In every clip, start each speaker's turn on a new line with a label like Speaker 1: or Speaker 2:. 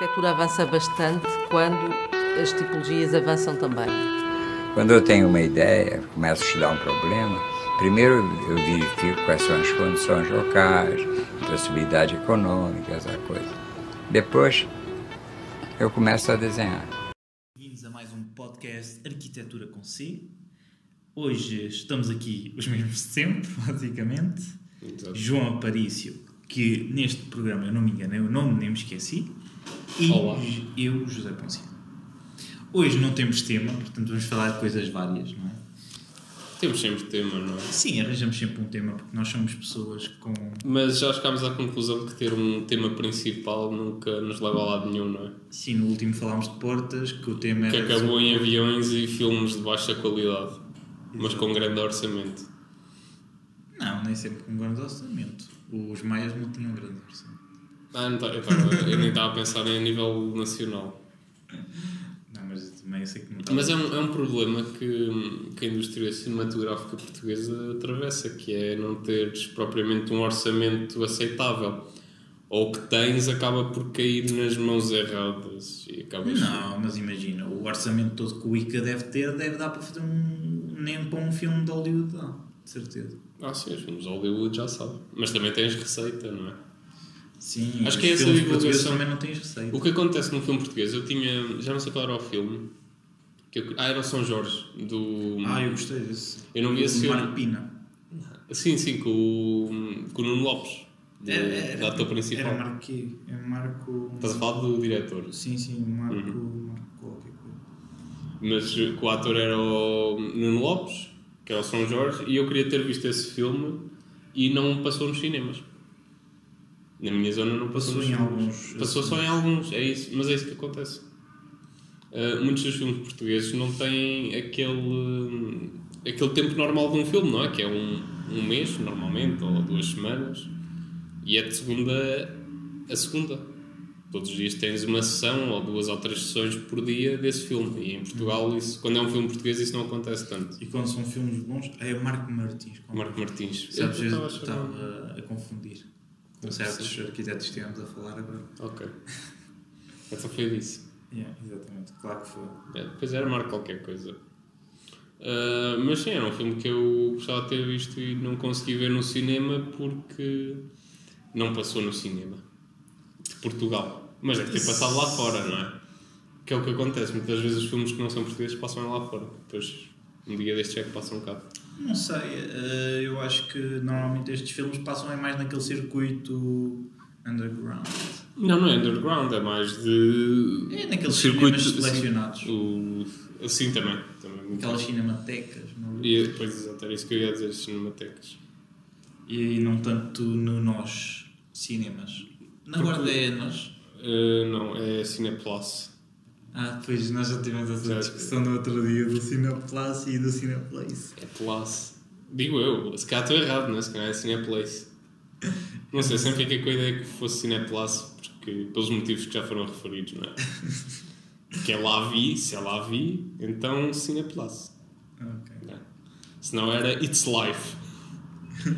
Speaker 1: arquitetura avança bastante quando as tipologias avançam também.
Speaker 2: Quando eu tenho uma ideia, começo a estudar um problema, primeiro eu verifico quais são as condições locais, possibilidade econômica, essa coisa. Depois eu começo a desenhar.
Speaker 3: Bem-vindos a mais um podcast Arquitetura com C. Hoje estamos aqui os mesmos de sempre, basicamente.
Speaker 4: Exato.
Speaker 3: João Aparício, que neste programa, eu não me engano, eu não nem me esqueci. E
Speaker 4: Olá.
Speaker 3: eu, José Poncia. Hoje não temos tema, portanto vamos falar de coisas várias, não é?
Speaker 4: Temos sempre tema, não é?
Speaker 3: Sim, arranjamos sempre um tema, porque nós somos pessoas com.
Speaker 4: Mas já chegámos à conclusão que ter um tema principal nunca nos leva a lado nenhum, não é?
Speaker 3: Sim, no último falámos de portas, que o tema
Speaker 4: Que acabou em aviões e filmes de baixa qualidade, mas com grande orçamento.
Speaker 3: Não, nem sempre com grande orçamento. Os maias não tinham grande orçamento.
Speaker 4: Ah, não tá, eu, tava, eu nem estava a pensar em a nível nacional.
Speaker 3: Não, mas também sei que não estava.
Speaker 4: Mas é um, é um problema que, que a indústria cinematográfica portuguesa atravessa, que é não teres propriamente um orçamento aceitável. Ou o que tens acaba por cair nas mãos erradas e acabas...
Speaker 3: Não, mas imagina, o orçamento todo que o ICA deve ter, deve dar para fazer um. nem para um filme de Hollywood, dá, de certeza.
Speaker 4: Ah, sim, os filmes de Hollywood já sabe. Mas também tens receita, não é?
Speaker 3: Sim,
Speaker 4: Acho que é essa divulgação.
Speaker 3: também não tens receita.
Speaker 4: O que acontece num filme português, eu tinha. Já não sei qual era o filme. Que eu, ah, era o São Jorge, do.
Speaker 3: Ah, eu gostei desse.
Speaker 4: Eu não vi esse
Speaker 3: O
Speaker 4: filme.
Speaker 3: Marco Pina.
Speaker 4: Sim, sim, com o, com o Nuno Lopes, do,
Speaker 3: Era, era,
Speaker 4: do ator principal.
Speaker 3: Era Marco quê? É Marco.
Speaker 4: Estás a falar do diretor.
Speaker 3: Sim, sim, Marco.
Speaker 4: Uhum.
Speaker 3: Marco qualquer coisa.
Speaker 4: Mas o ator era o Nuno Lopes, que era o São Jorge, e eu queria ter visto esse filme e não passou nos cinemas. Na minha zona não passou,
Speaker 3: Passou em alguns,
Speaker 4: Passou só em alguns, é isso, mas é isso que acontece. Uh, muitos dos filmes portugueses não têm aquele, aquele tempo normal de um filme, não é? Que é um, um mês, normalmente, ou duas semanas, e é de segunda a segunda. Todos os dias tens uma sessão ou duas ou três sessões por dia desse filme. E em Portugal, isso, quando é um filme português, isso não acontece tanto.
Speaker 3: E quando são filmes bons, é Marco Martins.
Speaker 4: Marco Martins.
Speaker 3: Sabes,
Speaker 4: Eu estava a
Speaker 3: confundir com certos arquitetos que estivemos a falar agora.
Speaker 4: Ok. Então foi disso.
Speaker 3: Yeah, exatamente, claro que foi.
Speaker 4: É, depois era Marco qualquer coisa. Ah, mas sim, era um filme que eu gostava de ter visto e não consegui ver no cinema porque não passou no cinema de Portugal. Mas deve ter passado lá fora, não é? Que é o que acontece. Muitas vezes os filmes que não são portugueses passam lá fora. Depois, um dia destes é que passam cá.
Speaker 3: Não sei, eh, eu acho que normalmente estes filmes passam é mais naquele circuito underground.
Speaker 4: Não, não é underground, é mais de.
Speaker 3: É naqueles
Speaker 4: circuito
Speaker 3: cinemas selecionados.
Speaker 4: O, assim também. também
Speaker 3: Aquelas cinematecas. não é?
Speaker 4: E depois, exato, era isso que eu ia dizer, cinematecas.
Speaker 3: E não tanto no nós cinemas. Na
Speaker 4: Porque-
Speaker 3: guarda é nós.
Speaker 4: Ah, não, é Cineplus.
Speaker 3: Ah, pois nós já tivemos essa
Speaker 4: Já-
Speaker 3: discussão no outro dia do Cineplus e do Cineplace.
Speaker 4: É Plus. Digo eu, se calhar estou errado, não é? Se calhar é Cineplace. Não sei, sempre fiquei com a ideia que fosse Cineplus, porque, pelos motivos que já foram referidos, não é? Que é lá vi, se é lá vi, então Cineplus.
Speaker 3: Ok.
Speaker 4: não é? Se não era It's Life.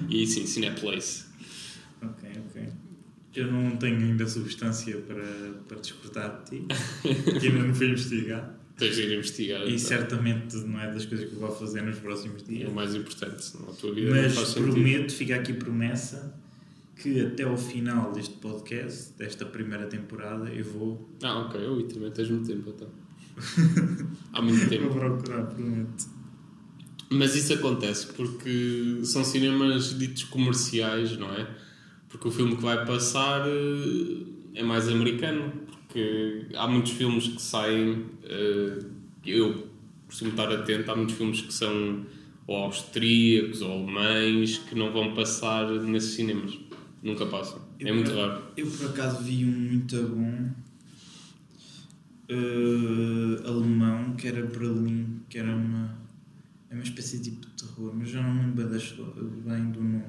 Speaker 4: E sim, Cineplace.
Speaker 3: Eu não tenho ainda substância para, para despertar de ti, que ainda não fui investigar.
Speaker 4: Tens de ir investigar.
Speaker 3: E
Speaker 4: então.
Speaker 3: certamente não é das coisas que eu vou fazer nos próximos
Speaker 4: É
Speaker 3: dias.
Speaker 4: o mais importante, senão a tua vida
Speaker 3: Mas prometo, fica aqui promessa, que até ao final deste podcast, desta primeira temporada, eu vou,
Speaker 4: Ah, ok. Ui, também tens muito tempo, então. Há muito
Speaker 3: vou
Speaker 4: tempo.
Speaker 3: procurar, prometo.
Speaker 4: Mas isso acontece porque são cinemas ditos comerciais, não é? Porque o filme que vai passar eh, é mais americano. Porque há muitos filmes que saem. eh, Eu costumo estar atento, há muitos filmes que são ou austríacos ou alemães que não vão passar nesses cinemas. Nunca passam. É
Speaker 3: Eu
Speaker 4: muito
Speaker 3: por-
Speaker 4: raro.
Speaker 3: Eu por acaso vi um muito bom eh, alemão que era Berlim, que era uma, é uma espécie de tipo de terror, mas já não me lembro bem do nome.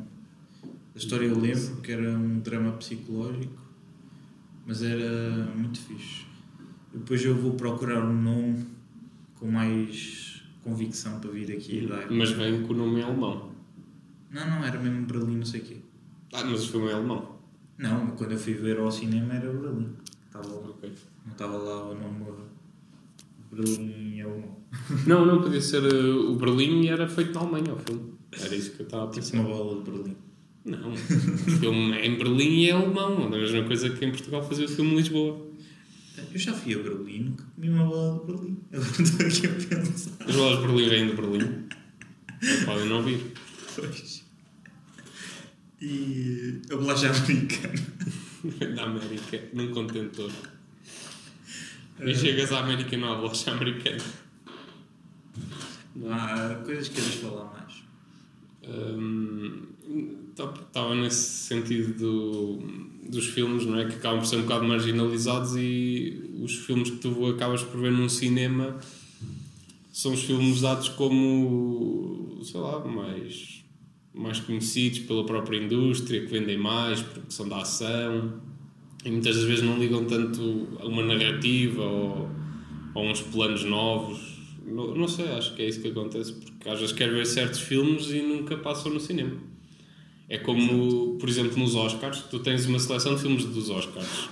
Speaker 3: A história eu lembro que era um drama psicológico, mas era muito fixe. Depois eu vou procurar um nome com mais convicção para vir aqui e dar.
Speaker 4: Mas vem com o nome em alemão.
Speaker 3: Não, não, era mesmo Berlim, não sei o quê.
Speaker 4: Ah, mas o filme é alemão.
Speaker 3: Não, quando eu fui ver ao cinema era Berlim. Estava lá.
Speaker 4: Ok.
Speaker 3: estava lá o nome Berlim alemão.
Speaker 4: Não, não podia ser uh, o Berlim e era feito na Alemanha o filme. Era isso que eu estava a
Speaker 3: Tipo
Speaker 4: pensar.
Speaker 3: uma bola de Berlim.
Speaker 4: Não, o filme é em Berlim e é alemão. É a mesma coisa que em Portugal fazer o filme em Lisboa.
Speaker 3: Eu já fui a Berlim, nunca comi uma bola de Berlim. Agora estou aqui a pensar.
Speaker 4: As bolas de Berlim vêm de Berlim. Não podem não vir.
Speaker 3: Pois. E a bolacha americana.
Speaker 4: Da América, num contentor. E chegas à América e não há bolacha americana.
Speaker 3: Há coisas que queres falar mais.
Speaker 4: Estava nesse sentido do- dos filmes, não é? Que acabam por ser um bocado marginalizados e os filmes que tu acabas por ver num cinema são os filmes dados como, sei lá, mais, mais conhecidos pela própria indústria, que vendem mais porque são da ação e muitas das vezes não ligam tanto a uma narrativa ou a uns planos novos. Não, não sei, acho que é isso que acontece, porque às vezes quero ver certos filmes e nunca passam no cinema. É como, por exemplo, nos Oscars, tu tens uma seleção de filmes dos Oscars.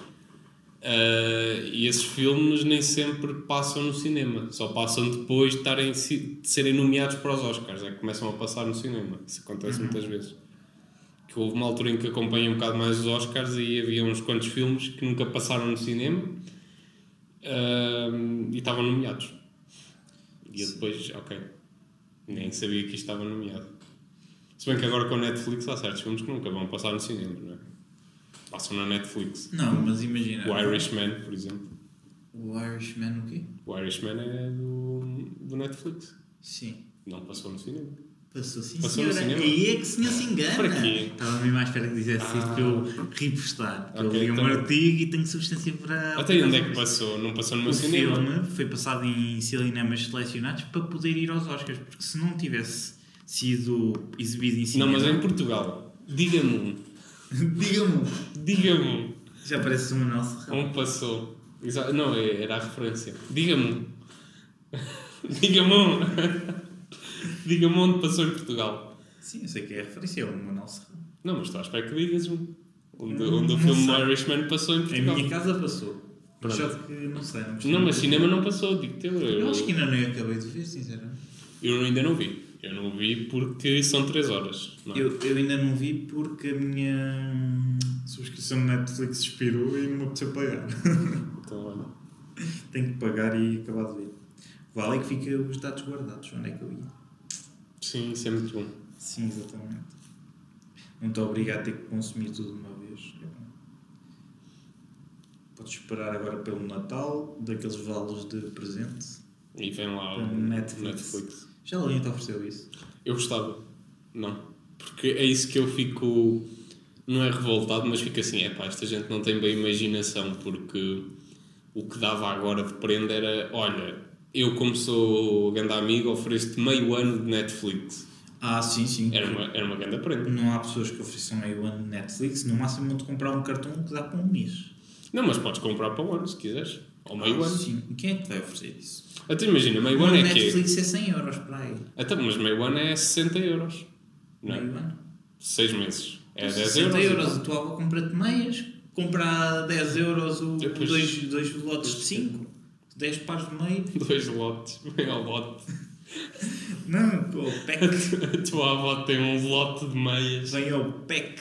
Speaker 4: Ah, e esses filmes nem sempre passam no cinema, só passam depois de, estarem, de serem nomeados para os Oscars, é que começam a passar no cinema. Isso acontece muitas vezes. Que houve uma altura em que acompanhei um bocado mais os Oscars e havia uns quantos filmes que nunca passaram no cinema ah, e estavam nomeados. E eu depois, ok, nem sabia que isto estava nomeado. Se bem que agora com a Netflix há certos filmes que nunca vão passar no cinema, não é? Passam na Netflix.
Speaker 3: Não, mas imagina.
Speaker 4: O Irishman, por exemplo.
Speaker 3: O Irishman o quê?
Speaker 4: O Irishman é do, do Netflix.
Speaker 3: Sim.
Speaker 4: Não passou no cinema.
Speaker 3: Passou sim,
Speaker 4: Passou no
Speaker 3: senhora.
Speaker 4: cinema?
Speaker 3: Aí é que o senhor se engana.
Speaker 4: Para quê?
Speaker 3: Estava mesmo à espera que dissesse isto
Speaker 4: Ah.
Speaker 3: para eu repostar.
Speaker 4: Ok,
Speaker 3: eu li um
Speaker 4: então-
Speaker 3: artigo e tenho substância para.
Speaker 4: Até aí onde é que passou? Não passou no meu
Speaker 3: O
Speaker 4: cinema?
Speaker 3: filme foi passado em cinemas selecionados para poder ir aos Oscars, porque se não tivesse sido exibido em
Speaker 4: Não,
Speaker 3: cinema.
Speaker 4: mas é em Portugal. Diga-me um.
Speaker 3: Diga-me,
Speaker 4: Diga-me um.
Speaker 3: já parece uma nossa.
Speaker 4: Onde passou? Exa- Não, é- era a referência. Diga-me um. Diga-me um. Diga-me onde passou em Portugal.
Speaker 3: Sim, eu sei que é a referência, é o Manuel Serrano.
Speaker 4: Não, mas estou à espera que digas um. Onde,
Speaker 3: Não-
Speaker 4: onde o
Speaker 3: não
Speaker 4: filme
Speaker 3: sei.
Speaker 4: Irishman passou em
Speaker 3: Em
Speaker 4: Portugal.
Speaker 3: minha casa passou. Mas
Speaker 4: Pronto.
Speaker 3: só que não sei. Não,
Speaker 4: Não, mas cinema não passou, digo-te. Eu
Speaker 3: Eu, acho que ainda não acabei de ver, sinceramente.
Speaker 4: eu ainda não vi. Eu não vi porque são 3 horas. É?
Speaker 3: Eu, eu ainda não vi porque a minha subscrição de Netflix expirou e não me apeteceu pagar.
Speaker 4: Então, olha.
Speaker 3: Tenho que pagar e acabar de ver. Vale é que fica os dados guardados. Onde é que eu ia?
Speaker 4: Sim, isso é muito bom.
Speaker 3: Sim, exatamente. Não estou obrigado a ter que consumir tudo de uma vez. É bom. Podes esperar agora pelo Natal, daqueles valos de presente.
Speaker 4: E vem lá o
Speaker 3: Netflix.
Speaker 4: Netflix.
Speaker 3: Já alguém te ofereceu isso?
Speaker 4: Eu gostava. Não. Porque é isso que eu fico. Não é revoltado, mas fico assim: é pá, esta gente não tem bem imaginação. Porque o que dava agora de prenda era: olha, eu, como sou grande amigo, ofereço-te meio ano de Netflix.
Speaker 3: Ah, sim, sim.
Speaker 4: Era uma, era uma grande prenda.
Speaker 3: Não há pessoas que ofereçam meio ano de Netflix. No máximo vão-te comprar um cartão que dá para um mês.
Speaker 4: Não, mas podes comprar para um ano se quiseres. Ou meio
Speaker 3: Ah,
Speaker 4: ano.
Speaker 3: Sim. Quem é que te vai oferecer isso?
Speaker 4: Até imagina, meio ano é que
Speaker 3: Netflix é 100 euros para aí.
Speaker 4: Até, mas meio ano é 60 euros. Não é?
Speaker 3: Meio ano.
Speaker 4: 6 meses. É 10
Speaker 3: 60
Speaker 4: euros.
Speaker 3: euros. A tua avó compra-te meias, compra a 10 euros o,
Speaker 4: Depois-
Speaker 3: dois, dois lotes de 5, 10 pares de meia.
Speaker 4: Dois lotes. Meio lote.
Speaker 3: Não, pô, pack.
Speaker 4: A tua avó tem um lote de meias
Speaker 3: Vem ao pack.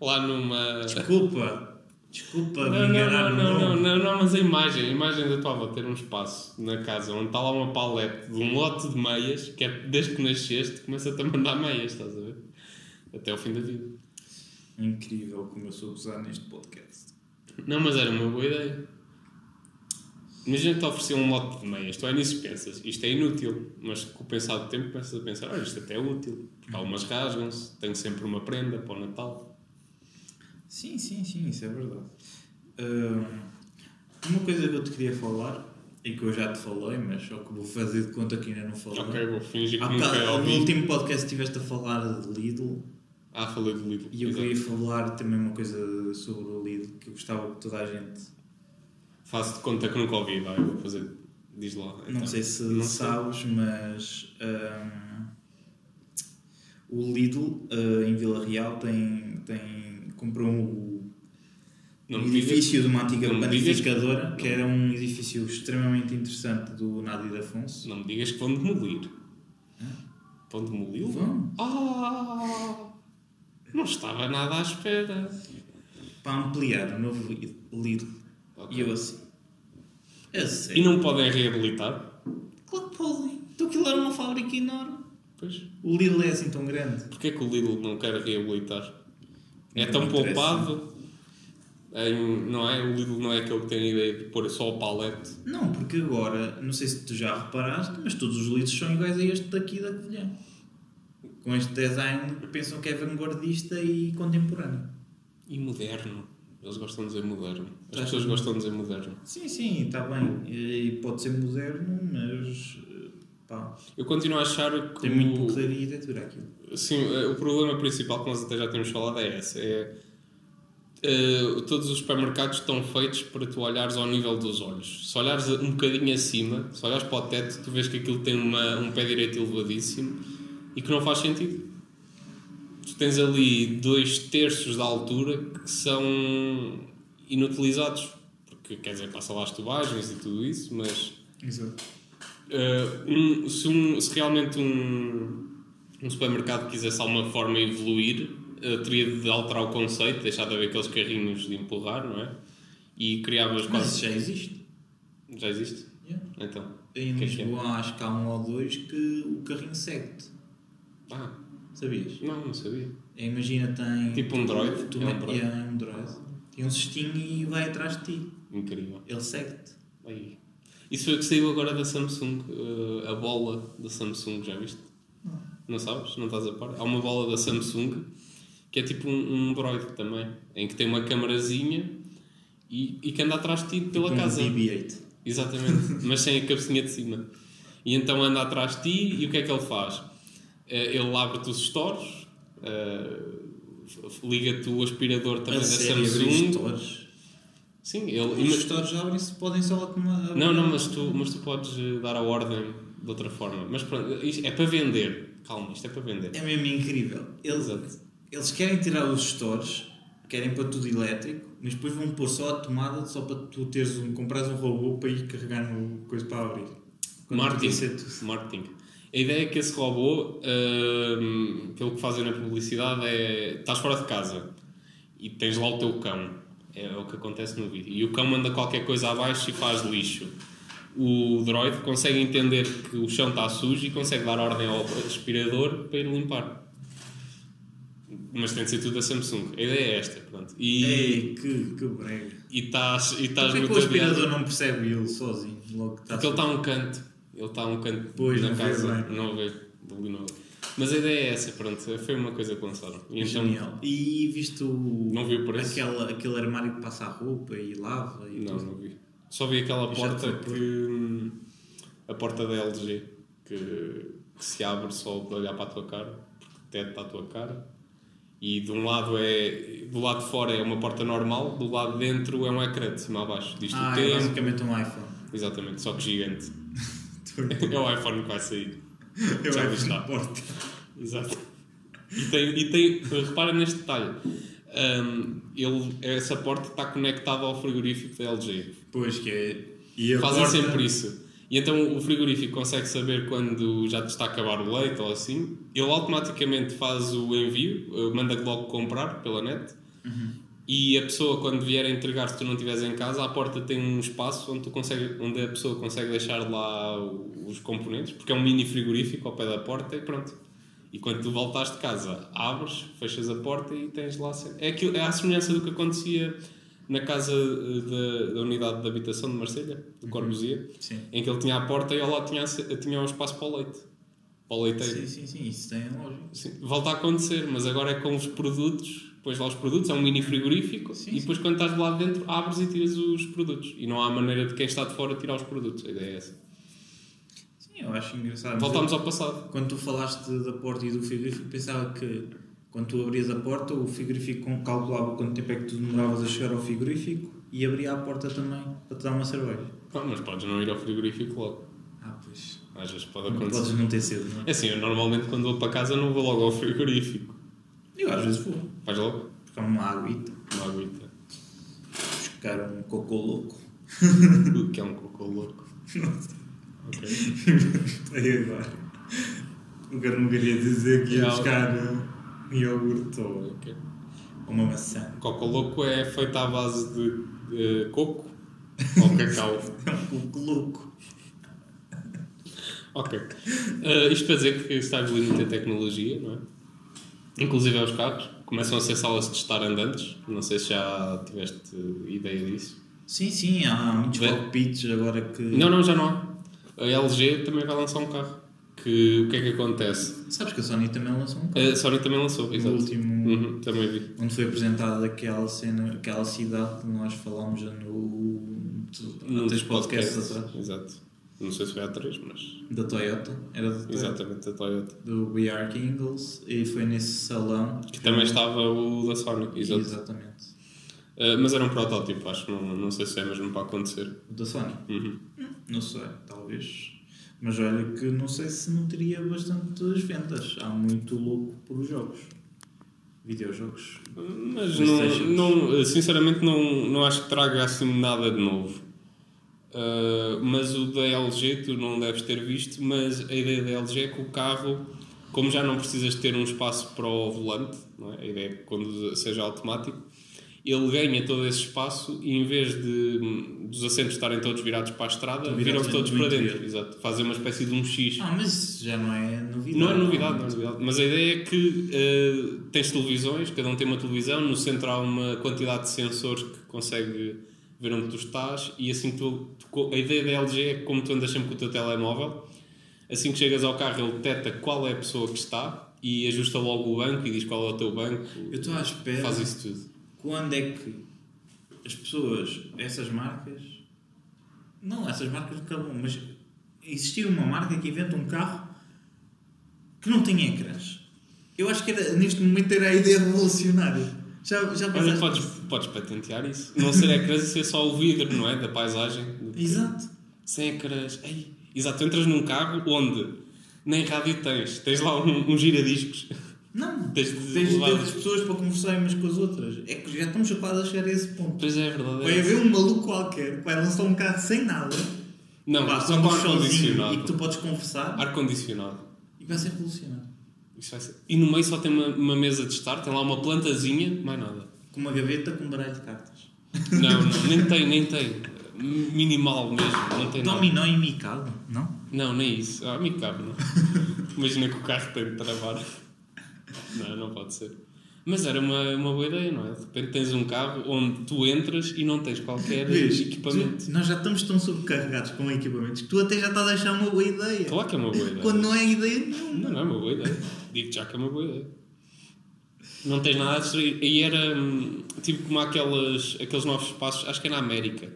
Speaker 4: lá numa.
Speaker 3: Desculpa. Desculpa,
Speaker 4: Não,
Speaker 3: me
Speaker 4: não, não, não, não, não, mas a imagem, a imagem da tua avó ter um espaço na casa onde está lá uma palete de um lote de meias, que é desde que nasceste, começa-te a mandar meias, estás a ver? Até ao fim da vida.
Speaker 3: Incrível como eu sou usar neste podcast.
Speaker 4: Não, mas era uma boa ideia. Imagina que te oferecia um lote de meias, tu é nisso que pensas, isto é inútil, mas com o passar do tempo começas a pensar, olha, isto até é útil, porque algumas rasgam-se, tenho sempre uma prenda para o Natal.
Speaker 3: Sim, sim, sim, isso é verdade. Uma coisa que eu te queria falar, e que eu já te falei, mas só que vou fazer de conta que ainda não falei.
Speaker 4: Ok, vou fingir que
Speaker 3: Há
Speaker 4: nunca
Speaker 3: bocado, no último podcast estiveste a falar de Lidl
Speaker 4: Ah, falei do Lidl.
Speaker 3: e eu
Speaker 4: exato.
Speaker 3: queria falar também uma coisa sobre o Lidl que eu gostava que toda a gente.
Speaker 4: Faço de conta que nunca ouvi, vai, vou fazer. Diz lá.
Speaker 3: Não
Speaker 4: então.
Speaker 3: sei se
Speaker 4: Não sei.
Speaker 3: sabes, mas hum, o Lidl uh, em Vila Real tem, tem, comprou um
Speaker 4: digas-
Speaker 3: edifício de uma antiga panificadora, que era um edifício extremamente interessante do Nádio de Afonso.
Speaker 4: Não me digas que vão demolir. Vão demolir?
Speaker 3: Vão.
Speaker 4: Ah! Não estava nada à espera.
Speaker 3: Para ampliar o novo Lidl. Lidl.
Speaker 4: Ok.
Speaker 3: E eu assim. É
Speaker 4: E não podem reabilitar?
Speaker 3: Claro que podem. Então aquilo era uma fábrica enorme.
Speaker 4: Pois.
Speaker 3: O Lidl é assim tão grande.
Speaker 4: Porquê que o Lidl não quer reabilitar? É tão poupado? em- não é? O Lidl não é aquele que tem a ideia de pôr só o palete.
Speaker 3: Não, porque agora, não sei se tu já reparaste, mas todos os Lidls são iguais a este daqui da Covilhã. Com este design, pensam que é vanguardista e contemporâneo.
Speaker 4: E moderno. Eles gostam de dizer moderno. As pessoas gostam de dizer moderno.
Speaker 3: Sim, sim, está bem. E pode ser moderno, mas. Pá,
Speaker 4: Eu continuo a achar que.
Speaker 3: tem muito pouco de arquitetura aquilo.
Speaker 4: Sim, eh, o problema principal que nós até já temos falado é esse. É, eh, todos os supermercados estão feitos para tu olhares ao nível dos olhos. Se olhares um bocadinho acima, se olhares para o teto, tu vês que aquilo tem uma, um pé direito elevadíssimo e que não faz sentido. Tu tens ali dois terços da altura que são inutilizados. Porque, quer dizer, passa lá as tubagens e tudo isso, mas
Speaker 3: Exato.
Speaker 4: Uh, um- se, um- se realmente um, um supermercado quisesse alguma forma evoluir, uh, teria de alterar o conceito, deixar de haver aqueles carrinhos de empurrar, não é? E criavas quase.
Speaker 3: já existe.
Speaker 4: Já existe?
Speaker 3: Yeah.
Speaker 4: Então.
Speaker 3: Em
Speaker 4: é é?
Speaker 3: Lisboa acho que há um ou dois que o carrinho segue-te.
Speaker 4: Ah,
Speaker 3: Sabias?
Speaker 4: não, não sabia.
Speaker 3: Imagina, tem.
Speaker 4: Tipo um droid?
Speaker 3: Tu,
Speaker 4: É um
Speaker 3: met-
Speaker 4: droid.
Speaker 3: Yeah, é um droid. Tem um cestinho e vai atrás de ti.
Speaker 4: Incrível.
Speaker 3: Ele segue-te.
Speaker 4: Aí. Isso foi o que saiu agora da Samsung, uh, a bola da Samsung, já viste? Não sabes? Não estás a par? Há uma bola da Samsung que é tipo um, um também, em que tem uma camarazinha e, e que anda atrás de ti pela
Speaker 3: Tipo um
Speaker 4: casa.
Speaker 3: BB-8.
Speaker 4: Exatamente, mas sem a cabecinha de cima. E então anda atrás de ti e o que é que ele faz? Eh, Ele abre-te os stores, f- liga-te o aspirador também
Speaker 3: A
Speaker 4: da Samsung. Sim, ele.
Speaker 3: Os stores abrem-se, podem só tomar.
Speaker 4: Não, não, mas tu, mas tu podes eh, dar a ordem de outra forma. Mas pronto, isto é para vender. Calma, isto é para vender.
Speaker 3: É mesmo incrível. Eles, eles querem tirar os stores, querem para tudo elétrico, mas depois vão pôr só a tomada só para tu teres um, comprares um robô para ir carregar no coisa para abrir. Quando
Speaker 4: Marketing.
Speaker 3: tu-.
Speaker 4: A ideia é que esse robô, pelo que fazem na publicidade, é. Estás fora de casa e tens lá o teu cão. É o que acontece no vídeo. E o cão manda qualquer coisa abaixo e faz lixo. O droid consegue entender que o chão está sujo e consegue dar ordem ao aspirador para ir limpar. Mas tem de ser tudo da Samsung. A ideia é esta. Pronto. E
Speaker 3: Ei, que, que brega.
Speaker 4: e estás e estás
Speaker 3: Porquê que
Speaker 4: muito
Speaker 3: o aspirador
Speaker 4: adiado.
Speaker 3: não percebe ele sozinho? Logo que está
Speaker 4: Porque ele está a um canto. Ele está a um canto
Speaker 3: Pois,
Speaker 4: na
Speaker 3: não vê
Speaker 4: casa.
Speaker 3: bem.
Speaker 4: Não vê. Não vê. Mas a ideia é essa, pronto. Foi uma coisa que lançaram. E então,
Speaker 3: Genial. E viste o.
Speaker 4: Não vi o preço?
Speaker 3: Aquela, aquele armário que passa a roupa e lava e
Speaker 4: Não,
Speaker 3: tudo.
Speaker 4: não vi. Só vi aquela
Speaker 3: Já
Speaker 4: porta que. hum, A porta da LG que, que se abre só para olhar para a tua cara, porque o teto está a tua cara. E de um lado é. Do lado de fora é uma porta normal, do lado de dentro é um ecrã de cima a baixo. Diz-te o
Speaker 3: Ah, é basicamente um iPhone.
Speaker 4: Exatamente, só que gigante. é o iPhone que vai sair.
Speaker 3: Eu
Speaker 4: Já
Speaker 3: iPhone
Speaker 4: viste
Speaker 3: na porta.
Speaker 4: Exato. E tem, e tem repara neste detalhe. Hum, ele, essa porta está conectada ao frigorífico da LG.
Speaker 3: Pois que é. E
Speaker 4: Fazem
Speaker 3: porta-
Speaker 4: sempre isso. E então o frigorífico consegue saber quando já está a acabar o leite ou assim. Ele automaticamente faz o envio, eh, manda logo comprar pela net. E a pessoa, quando vier a entregar, se tu não estiveres em casa, à porta tem um espaço onde, tu consegue, onde a pessoa consegue deixar lá os componentes, porque é um mini frigorífico ao pé da porta e pronto. E quando tu voltares de casa, abres, fechas a porta e tens lá. É, aquilo, é a semelhança do que acontecia na casa eh, da, da unidade de habitação de Marselha, do Corbusier,
Speaker 3: Sim.
Speaker 4: em que ele tinha a porta e ao lado tinha, tinha um espaço para o leite. Para o leiteiro.
Speaker 3: Sim, sim, sim, isso tem lógica.
Speaker 4: Sim, volta a acontecer, mas agora é com os produtos, pões lá os produtos, é um mini frigorífico
Speaker 3: Sim,
Speaker 4: e depois quando estás lá dentro abres e tiras os produtos. E não há maneira de quem está de fora tirar os produtos, a ideia é essa.
Speaker 3: Sim, eu acho engraçado.
Speaker 4: Voltamos
Speaker 3: eu-
Speaker 4: ao passado.
Speaker 3: Quando tu falaste da porta e do frigorífico, pensava que quando tu abrias a porta, o frigorífico calculava quanto tempo é que tu demoravas a chegar ao frigorífico e abria a porta também para te dar uma cerveja.
Speaker 4: Ah, mas podes não ir ao frigorífico logo.
Speaker 3: Ah, pois.
Speaker 4: Às vezes pode
Speaker 3: Não
Speaker 4: acontecer.
Speaker 3: podes não ter cedo, não
Speaker 4: É assim, eu normalmente quando vou para casa não vou logo ao frigorífico.
Speaker 3: É? Eu às vezes vou,
Speaker 4: Vais logo?
Speaker 3: há uma aguita.
Speaker 4: Uma aguita.
Speaker 3: buscar um cocô louco.
Speaker 4: O que é um cocô louco. Ok.
Speaker 3: Aí agora. O que eu não queria dizer que ia
Speaker 4: Não.
Speaker 3: buscar um iogurte ou
Speaker 4: Ok.
Speaker 3: uma maçã.
Speaker 4: Coco louco é feito à base de eh, coco ou cacau.
Speaker 3: É um cocô louco.
Speaker 4: ok. Eh, isto para dizer que está a evoluir muita tecnologia, não é? Inclusive aos carros. Começam a ser salas de estar andantes. Não sei se já tiveste ideia disso.
Speaker 3: Sim, sim, há muitos
Speaker 4: Vê-
Speaker 3: cockpits agora que.
Speaker 4: Não, não, já não há. A LG também vai lançar um carro. Que, o que é que acontece?
Speaker 3: Sabes que a Sony também lançou um carro.
Speaker 4: A Sony também lançou,
Speaker 3: No
Speaker 4: exato.
Speaker 3: último.
Speaker 4: Uhum, também vi.
Speaker 3: Onde foi apresentada aquela cena, aquela cidade que nós falámos já no.
Speaker 4: Num dos
Speaker 3: podcasts atrás.
Speaker 4: Exato. Não sei se foi há três, mas.
Speaker 3: Da Toyota. Era da Toyota.
Speaker 4: Exatamente, a Toyota.
Speaker 3: Do We Are Kingles. E foi nesse salão.
Speaker 4: Que também estava o da Sony, exato.
Speaker 3: Exatamente.
Speaker 4: Uh, mas era um protótipo, acho. Não, não sei se é mesmo para acontecer.
Speaker 3: O da Sony.
Speaker 4: Uhum.
Speaker 3: Não sei, talvez. Mas olha que não sei se não teria bastantes vendas. Há muito louco por jogos. Videojogos.
Speaker 4: Mas não, não, sinceramente não, não acho que traga assim nada de novo. Uh, mas o da LG tu não deves ter visto, mas a ideia da LG é que o carro, como já não precisas ter um espaço para o volante, é? a ideia é que quando seja automático, ele ganha todo esse espaço e em vez de dos assentos estarem todos virados para a estrada, viram-se todos para
Speaker 3: interior.
Speaker 4: dentro. Exato. Fazem uma espécie de um X.
Speaker 3: Ah, mas já não é novidade.
Speaker 4: Não é novidade, não é novidade. Mas a ideia é que eh, tens televisões, cada um tem uma televisão, no centro há uma quantidade de sensores que consegue ver onde tu estás e assim tu, tu- a ideia da LG é que como tu andas sempre com o teu telemóvel, assim que chegas ao carro ele detecta qual é a pessoa que está e ajusta logo o banco e diz qual é o teu banco.
Speaker 3: Eu estou à espera.
Speaker 4: Faz isso tudo.
Speaker 3: Quando é que as pessoas, essas marcas. Não, essas marcas acabam, mas existir uma marca que inventa um carro que não tem ecrãs. Eu acho que era, neste momento era a ideia revolucionária. Já, já
Speaker 4: Olha,
Speaker 3: pensaste
Speaker 4: podes,
Speaker 3: nisso?
Speaker 4: Podes patentear isso. Não ser ecrãs e ser só o vidro, não é? Da paisagem.
Speaker 3: Exato.
Speaker 4: Sem ecrãs. Ei, exato, tu entras num carro onde nem rádio tens. Tens lá um, um giradiscos.
Speaker 3: Não,
Speaker 4: Tens de
Speaker 3: tens de
Speaker 4: levar-
Speaker 3: ter as pessoas para conversarem umas com as outras. É que já estamos quase a chegar a esse ponto.
Speaker 4: Pois é, é verdade.
Speaker 3: Vai
Speaker 4: É.
Speaker 3: haver um maluco qualquer que vai lançar um carro sem nada,
Speaker 4: Não,
Speaker 3: pá,
Speaker 4: só com
Speaker 3: sozinho e que
Speaker 4: ar-condicionado.
Speaker 3: tu podes conversar
Speaker 4: Ar-condicionado.
Speaker 3: e vai ser revolucionário.
Speaker 4: Isso vai ser. E no meio só tem uma, uma mesa de estar, tem lá uma plantazinha, mais nada.
Speaker 3: Com uma gaveta com um baralho de cartas.
Speaker 4: Não, não, nem tem, nem tem. Minimal mesmo, não tem nada.
Speaker 3: Dominó e micado, não?
Speaker 4: Não, nem isso. Ah, me cabe, não. Imagina que o carro tem de travar. Não, não pode ser. Mas era uma, uma boa ideia, não é? De repente tens um carro onde tu entras e não tens qualquer
Speaker 3: Vês,
Speaker 4: equipamento.
Speaker 3: tu- nós já estamos tão sobrecarregados com equipamentos que tu até já estás a achar uma boa ideia.
Speaker 4: Claro que é uma boa ideia.
Speaker 3: Quando não é ideia nenhuma.
Speaker 4: Não, não é uma boa ideia. Digo já que é uma boa ideia. Não tens nada a. E era hum, tipo como aquelas, aqueles novos espaços, acho que é na América.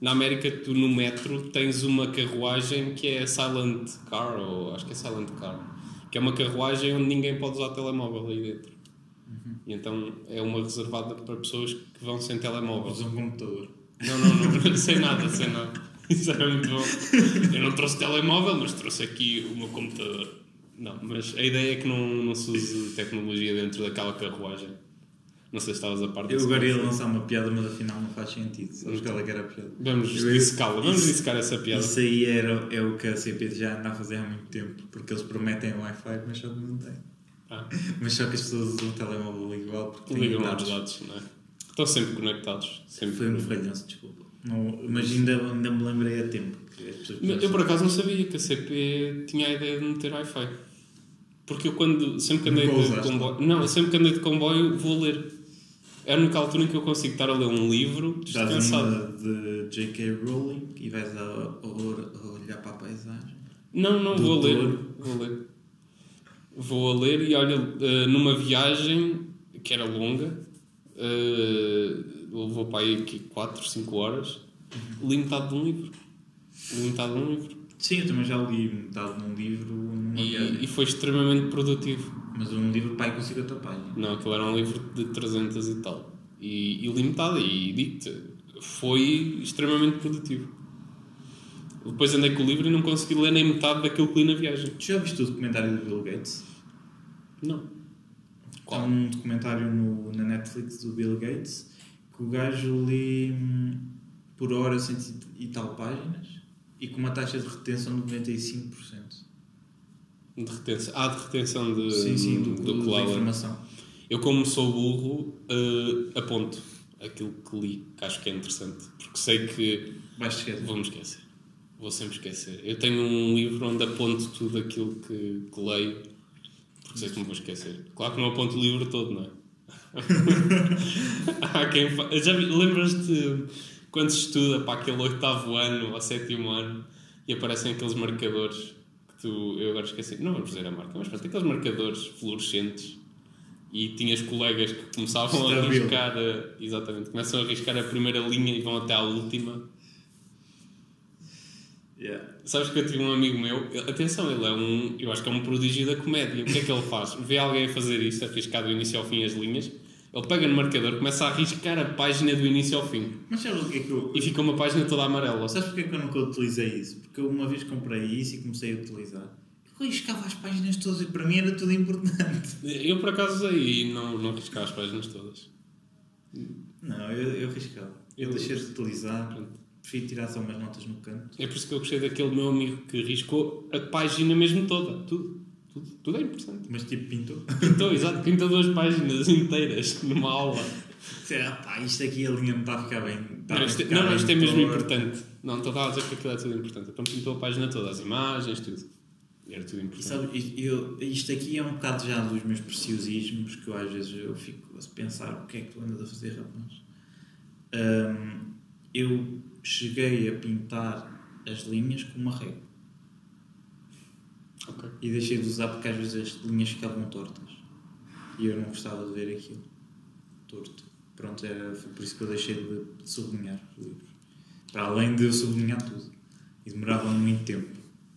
Speaker 4: Na América, tu no metro tens uma carruagem que é Silent Car, ou acho que é Silent Car, que é uma carruagem onde ninguém pode usar telemóvel aí dentro. E então é uma reservada para pessoas que vão sem telemóvel.
Speaker 3: Usa um computador.
Speaker 4: Não, não, não, sem nada, sem nada. Isso era muito bom. Eu não trouxe telemóvel, mas trouxe aqui o meu computador. Não, mas a ideia é que não, não se use tecnologia dentro daquela carruagem. Não sei se estavas a parte
Speaker 3: Eu agora ia lançar uma piada, mas afinal não faz sentido. Sabes qual é que era a piada?
Speaker 4: Vamos dissecá-la, vamos dissecar essa piada.
Speaker 3: Isso aí era, é o que a CP já anda a fazer há muito tempo, porque eles prometem Wi-Fi, mas só não têm.
Speaker 4: Ah,
Speaker 3: Mas só que as pessoas usam o telemóvel igual porque
Speaker 4: ligam
Speaker 3: dados.
Speaker 4: dados, não é? Estão sempre conectados. Sempre.
Speaker 3: Foi um falhanço, desculpa. Não, mas ainda, ainda me lembrei a tempo. Que as pessoas
Speaker 4: Eu por acaso não sabia que a CP tinha a ideia de meter Wi-Fi. Porque eu quando, sempre que andei de comboio. Não, eu sempre que andei de comboio vou ler. É a única altura em que eu consigo estar a ler um livro
Speaker 3: Estás
Speaker 4: descansado.
Speaker 3: de J.K. Rowling e vais a, a- a olhar para a paisagem.
Speaker 4: Não, não, vou ler. Vou ler. Vou a ler e olha, eh, numa viagem que era longa, eh, levou para aí 4, 5 horas, li metade de um livro. Li metade de um livro.
Speaker 3: Sim, eu também já li metade de um livro.
Speaker 4: E, e foi extremamente produtivo.
Speaker 3: Mas um livro pai com 50 páginas.
Speaker 4: Não, aquilo era um livro de 300 e tal. E, e li metade e digo-te, foi extremamente produtivo. Depois andei com o livro e não consegui ler nem metade daquilo que li na viagem.
Speaker 3: Tu já viste o documentário do Bill Gates?
Speaker 4: Não.
Speaker 3: Há um documentário no, na Netflix do Bill Gates que o gajo lê hum, por hora 100 e tal páginas e com uma taxa de retenção de 95%.
Speaker 4: De retenção. Ah, de retenção de,
Speaker 3: sim, sim, do,
Speaker 4: do
Speaker 3: da
Speaker 4: colega.
Speaker 3: informação.
Speaker 4: Eu, como sou burro, eh, aponto aquilo que li, que acho que é interessante. Porque sei que
Speaker 3: Vais esquecer.
Speaker 4: vou-me esquecer. Vou sempre esquecer. Eu tenho um livro onde aponto tudo aquilo que, que leio, porque sei que me vou esquecer. Claro que não aponto o livro todo, não é? Há quem fa... Já lembras-te quando se estuda para aquele oitavo ano ou sétimo ano e aparecem aqueles marcadores que tu. Eu agora esqueci, não vamos dizer a marca, mas pronto, aqueles marcadores fluorescentes e tinhas colegas que começavam a arriscar. a- Exatamente, começam a arriscar a primeira linha e vão até à última.
Speaker 3: Yeah.
Speaker 4: Sabes que eu tive um amigo meu, atenção, ele é um, eu acho que é um prodígio da comédia. O que é que ele faz? Vê alguém a fazer isso, arriscar do início ao fim as linhas, ele pega no marcador, começa a arriscar a página do início ao fim
Speaker 3: Mas sabes o que é que eu.
Speaker 4: e fica uma página toda amarela.
Speaker 3: Sabes porque é que eu nunca utilizei isso? Porque eu uma vez comprei isso e comecei a utilizar. Eu riscava as páginas todas e para mim era tudo importante.
Speaker 4: Eu por acaso usei e não, não arriscava as páginas todas.
Speaker 3: Não, eu, eu riscava. Eu
Speaker 4: Eu-
Speaker 3: deixei de utilizar.
Speaker 4: Pronto.
Speaker 3: Prefiro tirar só umas notas no canto.
Speaker 4: É por isso que eu gostei daquele meu amigo que riscou a página mesmo toda. Tudo. Tudo, tudo é importante.
Speaker 3: Mas tipo pintou.
Speaker 4: Pintou, exato, pintou duas páginas inteiras numa aula.
Speaker 3: Sei lá, pá, isto aqui a linha não está a ficar bem. está
Speaker 4: Não, isto, é-
Speaker 3: ficar
Speaker 4: não, isto é mesmo
Speaker 3: torta.
Speaker 4: importante. Não, estou a dizer que aquilo é tudo importante. Então pintou a página toda, as imagens, tudo. E era tudo
Speaker 3: E
Speaker 4: importante.
Speaker 3: sabe, isto- eu, isto aqui é um bocado já dos meus preciosismos que eu às vezes eu fico a pensar o que é que tu andas a fazer, rapaz. Hum, eu cheguei a pintar as linhas com uma régua
Speaker 4: Ok.
Speaker 3: e deixei de usar porque às vezes as linhas ficavam tortas e eu não gostava de ver aquilo torto. Pronto, era, foi por isso que eu deixei de sublinhar os livros. Para além de eu sublinhar tudo. E demorava muito tempo.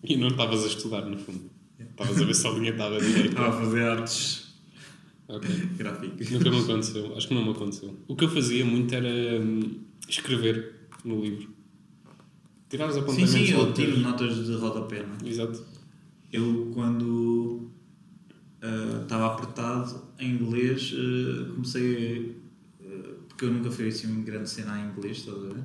Speaker 4: E não estavas a estudar, no fundo. Estavas a ver se a linha estava direita.
Speaker 3: Estava a fazer artes
Speaker 4: Ok.
Speaker 3: gráficas.
Speaker 4: Nunca me aconteceu. Acho que não me aconteceu. O que eu fazia muito era hum, escrever no livro. Tirar os
Speaker 3: Sim,
Speaker 4: apontamentos.
Speaker 3: sim, eu
Speaker 4: logo.
Speaker 3: tiro notas de rodapé. não é?
Speaker 4: Exato.
Speaker 3: Eu, quando estava apertado em inglês, ah, comecei. ah, porque eu nunca fui assim uma grande cena em inglês, estás a ver?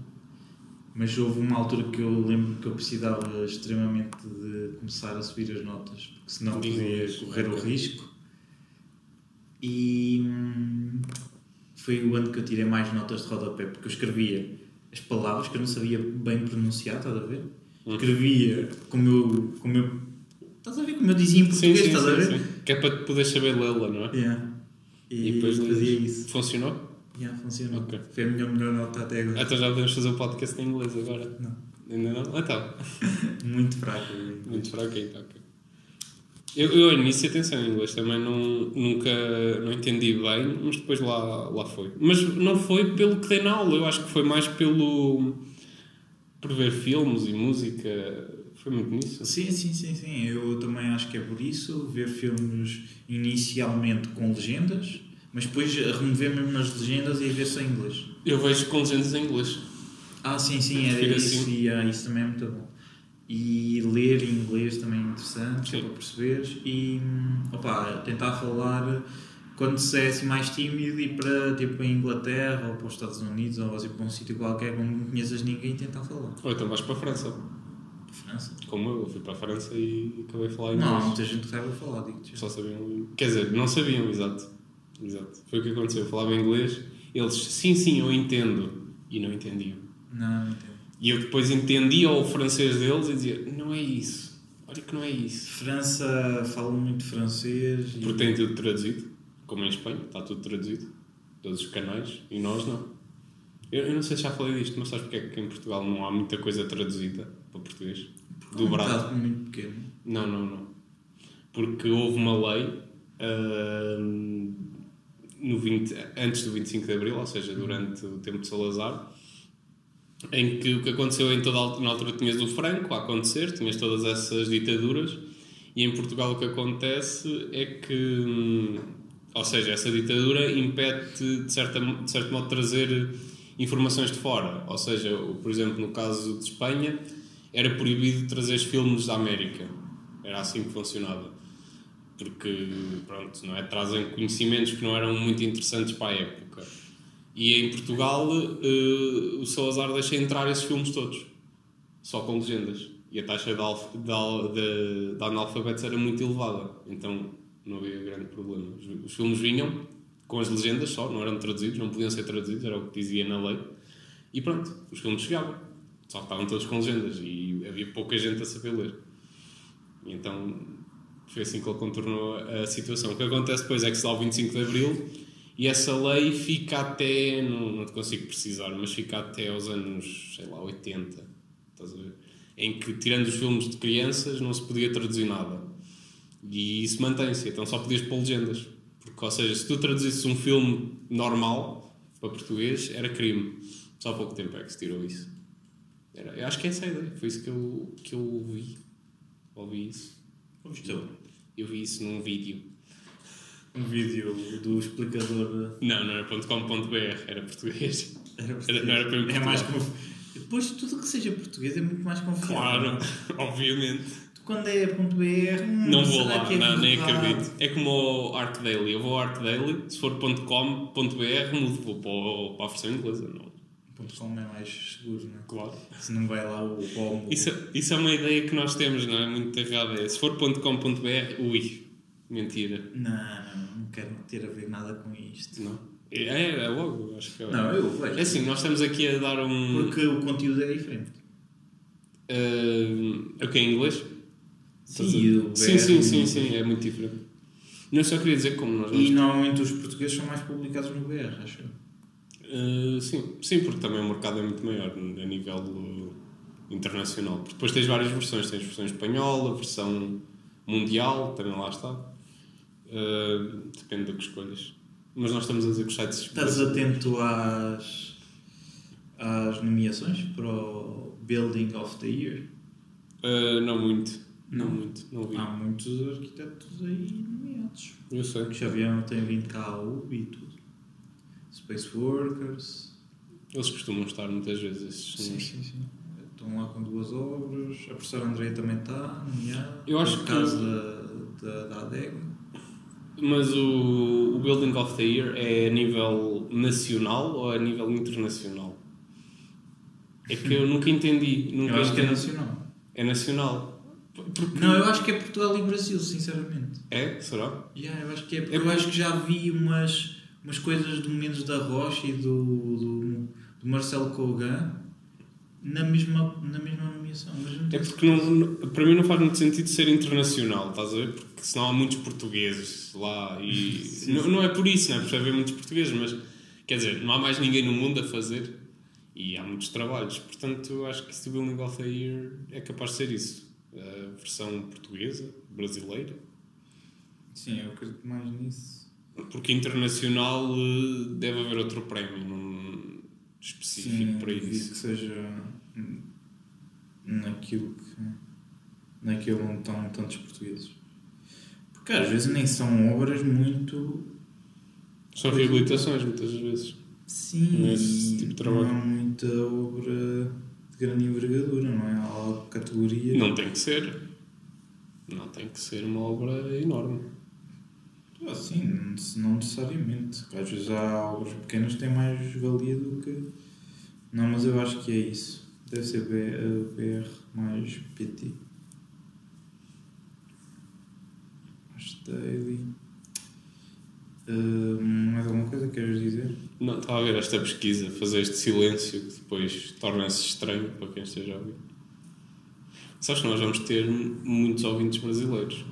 Speaker 3: Mas houve uma altura que eu lembro que eu precisava extremamente de começar a subir as notas, porque senão podia correr o risco. E hum, foi o ano que eu tirei mais notas de rodapé, porque eu escrevia as palavras que eu não sabia bem pronunciar, estás a ver?
Speaker 4: Hum.
Speaker 3: Escrevia como eu, como eu. Estás a ver como eu dizia em
Speaker 4: Sim,
Speaker 3: português,
Speaker 4: sim,
Speaker 3: estás a ver?
Speaker 4: sim, sim. Que é para poder saber lê-la, não é?
Speaker 3: Yeah. E,
Speaker 4: E depois
Speaker 3: fazia isso.
Speaker 4: Funcionou?
Speaker 3: Yeah, funcionou.
Speaker 4: Ok.
Speaker 3: Foi a minha melhor nota até agora.
Speaker 4: Então já podemos fazer o podcast em inglês agora.
Speaker 3: Não.
Speaker 4: Ainda não? Então.
Speaker 3: Muito fraco.
Speaker 4: Muito fraco ainda, ok. Eu, eu ao início, atenção, em inglês também não, nunca não entendi bem, mas depois lá, lá foi. Mas não foi pelo que dei na aula, eu acho que foi mais pelo. por ver filmes e música. Foi muito nisso.
Speaker 3: Sim, sim, sim, sim. Eu também acho que é por isso. Ver filmes inicialmente com legendas, mas depois remover mesmo as legendas e ver só em inglês.
Speaker 4: Eu vejo com legendas em inglês.
Speaker 3: Ah, sim, sim, era
Speaker 4: Prefiro
Speaker 3: isso.
Speaker 4: assim.
Speaker 3: E ah, isso também é muito bom. E ler em inglês também é interessante,
Speaker 4: Sim.
Speaker 3: para perceberes. E opa, tentar falar quando se é assim mais tímido e para tipo a Inglaterra ou para os Estados Unidos ou assim, para um sítio qualquer onde não conheças ninguém tentar falar.
Speaker 4: Ou então vais para a França.
Speaker 3: Para França.
Speaker 4: Como eu, eu fui para a França e acabei a falar
Speaker 3: Não, há
Speaker 4: inglês.
Speaker 3: muita gente que sabe falar, digo-te.
Speaker 4: Só sabiam. Quer dizer, não sabiam, exato. Exato. Foi o que aconteceu. Eu falava inglês, eles, sim, sim, eu entendo. E não entendiam.
Speaker 3: Não, não entendo.
Speaker 4: E eu depois entendia o francês deles e dizia: Não é isso. Olha que não é isso.
Speaker 3: França fala muito francês e
Speaker 4: Porque tem tudo traduzido, como em Espanha, está tudo traduzido. Todos os canais. E nós não. Eu, eu não sei se já falei disto, mas sabes porque é que em Portugal não há muita coisa traduzida para português?
Speaker 3: é um
Speaker 4: Dobrado.
Speaker 3: bocado muito pequeno.
Speaker 4: Não, não, não. Porque houve uma lei ahm, no 20, antes do 25 de Abril, ou seja, durante o tempo de Salazar, em que o que aconteceu em toda a altura, na altura tinhas o Franco a acontecer, tinhas todas essas ditaduras, e em Portugal o que acontece é que, hum, ou seja, essa ditadura impede de, certa, de certo modo trazer informações de fora, ou seja, por exemplo, no caso de Espanha, era proibido trazer filmes da América, era assim que funcionava, porque, pronto, não é? trazem conhecimentos que não eram muito interessantes para a época. E em Portugal eh, o Salazar deixa entrar esses filmes todos, só com legendas. E a taxa de, alf, de, de, de analfabetos era muito elevada, então não havia grande problema. Os, os filmes vinham com as legendas só, não eram traduzidos, não podiam ser traduzidos, era o que dizia na lei. E pronto, os filmes chegavam, só que estavam todos com legendas e havia pouca gente a saber ler. Então foi assim que ele contornou a situação. O que acontece depois é que se dá o 25 de Abril e essa lei fica até, não, não te consigo precisar, mas fica até aos anos, sei lá, 80, estás a ver? Em que, tirando os filmes de crianças, não se podia traduzir nada. E isso mantém-se, então só podias pôr legendas. Porque, ou seja, se tu traduzisses um filme normal para português, era crime. Só há pouco tempo é que se tirou isso. Era, eu acho que é essa a ideia, foi isso que eu, que eu ouvi. Ouvi isso.
Speaker 3: Gostou?
Speaker 4: Eu vi isso num vídeo.
Speaker 3: Um vídeo do explicador.
Speaker 4: Não, não era .com.br, era português.
Speaker 3: Era
Speaker 4: Era- não era para
Speaker 3: é mais conf... Depois, tudo que seja português é muito mais confiável.
Speaker 4: Claro, obviamente.
Speaker 3: Tu, quando é .br, hum,
Speaker 4: Não vou lá,
Speaker 3: é
Speaker 4: não, nem acredito. É como o Art Daily. Eu vou ao Art Daily, se for .com.br, mudo vou para, o- para a versão inglesa. Não.
Speaker 3: .com é mais seguro, não é?
Speaker 4: Claro.
Speaker 3: Se não vai lá o pomo.
Speaker 4: Isso, isso é uma ideia que nós temos, não é? Muito errada. É, se for .com.br, ui, mentira.
Speaker 3: Não, não, não quero ter a ver nada com isto.
Speaker 4: Não. É, é logo, acho que é.
Speaker 3: Não, eu vejo.
Speaker 4: É assim, nós estamos aqui a dar um.
Speaker 3: Porque o conteúdo é diferente.
Speaker 4: Uh, o que em inglês?
Speaker 3: Sim,
Speaker 4: sim, sim, sim, sim, é muito diferente. Não só queria dizer como nós
Speaker 3: E normalmente os portugueses são mais publicados no BR, acho eu.
Speaker 4: Uh, sim, sim, porque também o mercado é muito maior a nível internacional. Porque depois tens várias versões, tens versão espanhola, versão mundial, também lá está. Uh, depende do que escolhas. Mas nós estamos a dizer que os sites.
Speaker 3: Estás atento às, às nomeações para o Building of the Year?
Speaker 4: Uh, não muito. Não,
Speaker 3: Não?
Speaker 4: muito, não vi.
Speaker 3: Há muitos arquitetos aí nomeados.
Speaker 4: Eu sei.
Speaker 3: Que já vieram, têm vindo cá a UB e tudo. Space Workers.
Speaker 4: Eles costumam estar muitas vezes esses
Speaker 3: Sim, sim, sim. Estão lá com duas obras. A professora Andréia também está nomeada.
Speaker 4: Eu acho
Speaker 3: Por
Speaker 4: que-
Speaker 3: causa da, da, da adega.
Speaker 4: Mas o, o Building of the Year é a nível nacional ou a nível internacional? É que eu nunca entendi. Nunca
Speaker 3: Eu acho que é
Speaker 4: entendi.
Speaker 3: nacional.
Speaker 4: É nacional. Porque...
Speaker 3: Não, eu acho que é Portugal e Brasil, sinceramente.
Speaker 4: É? Será?
Speaker 3: Yeah, eu acho que é porque
Speaker 4: É
Speaker 3: eu acho que já vi umas, umas coisas do Mendes da Rocha e do, do, do Marcelo Kogan na mesma, na mesma nomeação. Mas não
Speaker 4: É porque não, para mim não faz muito sentido ser internacional, estás a ver? Porque senão há muitos portugueses lá e. não, não é por isso, não é por haver muitos portugueses, mas quer dizer, não há mais ninguém no mundo a fazer e há muitos trabalhos. Portanto, acho que of the Year é capaz de ser isso. A versão portuguesa, brasileira.
Speaker 3: Sim, eu acredito mais nisso.
Speaker 4: Porque internacional eh, deve haver outro prémio específico
Speaker 3: Sim,
Speaker 4: para isso.
Speaker 3: que seja naquilo que. naquilo onde estão tantos portugueses. Porque às vezes nem são obras muito.
Speaker 4: São reabilitações muitas vezes.
Speaker 3: Sim,
Speaker 4: Nesse tipo de trabalho.
Speaker 3: não há muita obra de grande envergadura, não é? Há categoria.
Speaker 4: Não tem que ser. Não tem que ser uma obra enorme.
Speaker 3: Ah, sim, não, necessariamente. Às vezes há obras pequenas que têm mais valia do que. Não, mas eu acho que é isso. Deve ser BR mais PT. Mais daily. Hum, mais alguma coisa que queres dizer?
Speaker 4: Não, estava a ver esta pesquisa, fazer este silêncio que depois torna-se estranho para quem esteja a ouvir. Sabes que nós vamos ter muitos ouvintes brasileiros.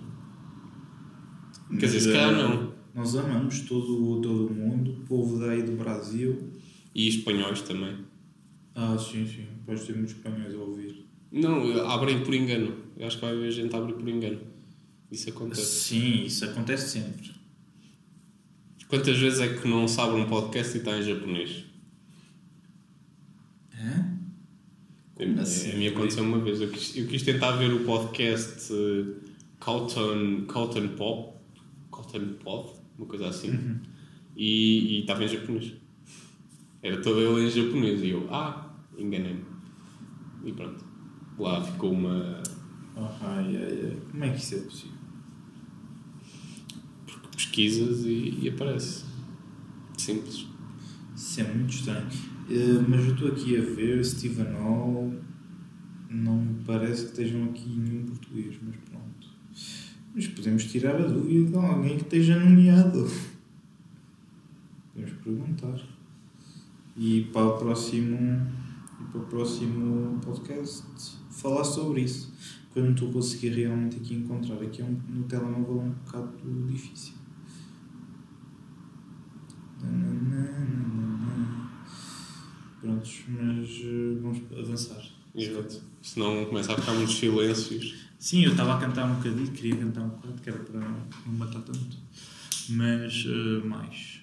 Speaker 4: Quer dizer, se calhar
Speaker 3: eh,
Speaker 4: não.
Speaker 3: Nós amamos todo, todo o mundo, o povo daí do Brasil.
Speaker 4: E espanhóis também.
Speaker 3: Ah, sim, sim. Depois ter muitos espanhóis a ouvir.
Speaker 4: Não, abrem por engano. Eu acho que vai haver gente a abrir por engano. Isso acontece.
Speaker 3: Sim, isso acontece sempre.
Speaker 4: Quantas vezes é que não se abre um podcast e está em japonês?
Speaker 3: Hã? Como
Speaker 4: A-
Speaker 3: assim?
Speaker 4: A mim aconteceu uma vez. Eu quis, eu quis tentar ver o podcast uh, Cotton, Cotton Pop, Cotton Pod, uma coisa assim,
Speaker 3: Uhum.
Speaker 4: e, e estava em japonês. Era todo ele em japonês. E eu, ah, enganei-me. E pronto. Lá ficou uma.
Speaker 3: Ah, ai, ai, ai. Como é que isso é possível?
Speaker 4: pesquisas e, e aparece. Simples.
Speaker 3: Isso é muito estranho. Eh, mas eu estou aqui a ver Stephen Hall. Não me parece que estejam aqui nenhum português, mas pronto. Mas podemos tirar a dúvida de alguém que esteja nomeado. Podemos perguntar. E para o próximo, para o próximo podcast falar sobre isso. Quando a conseguir realmente aqui encontrar. Aqui é um, no telemóvel é um bocado difícil. Prontos, mas eh, vamos avançar.
Speaker 4: Exato. Senão começa a ficar muitos silêncios.
Speaker 3: Sim, eu estava a cantar um bocadinho, queria cantar um bocado, que era para não matar tanto. Mas, eh, mais.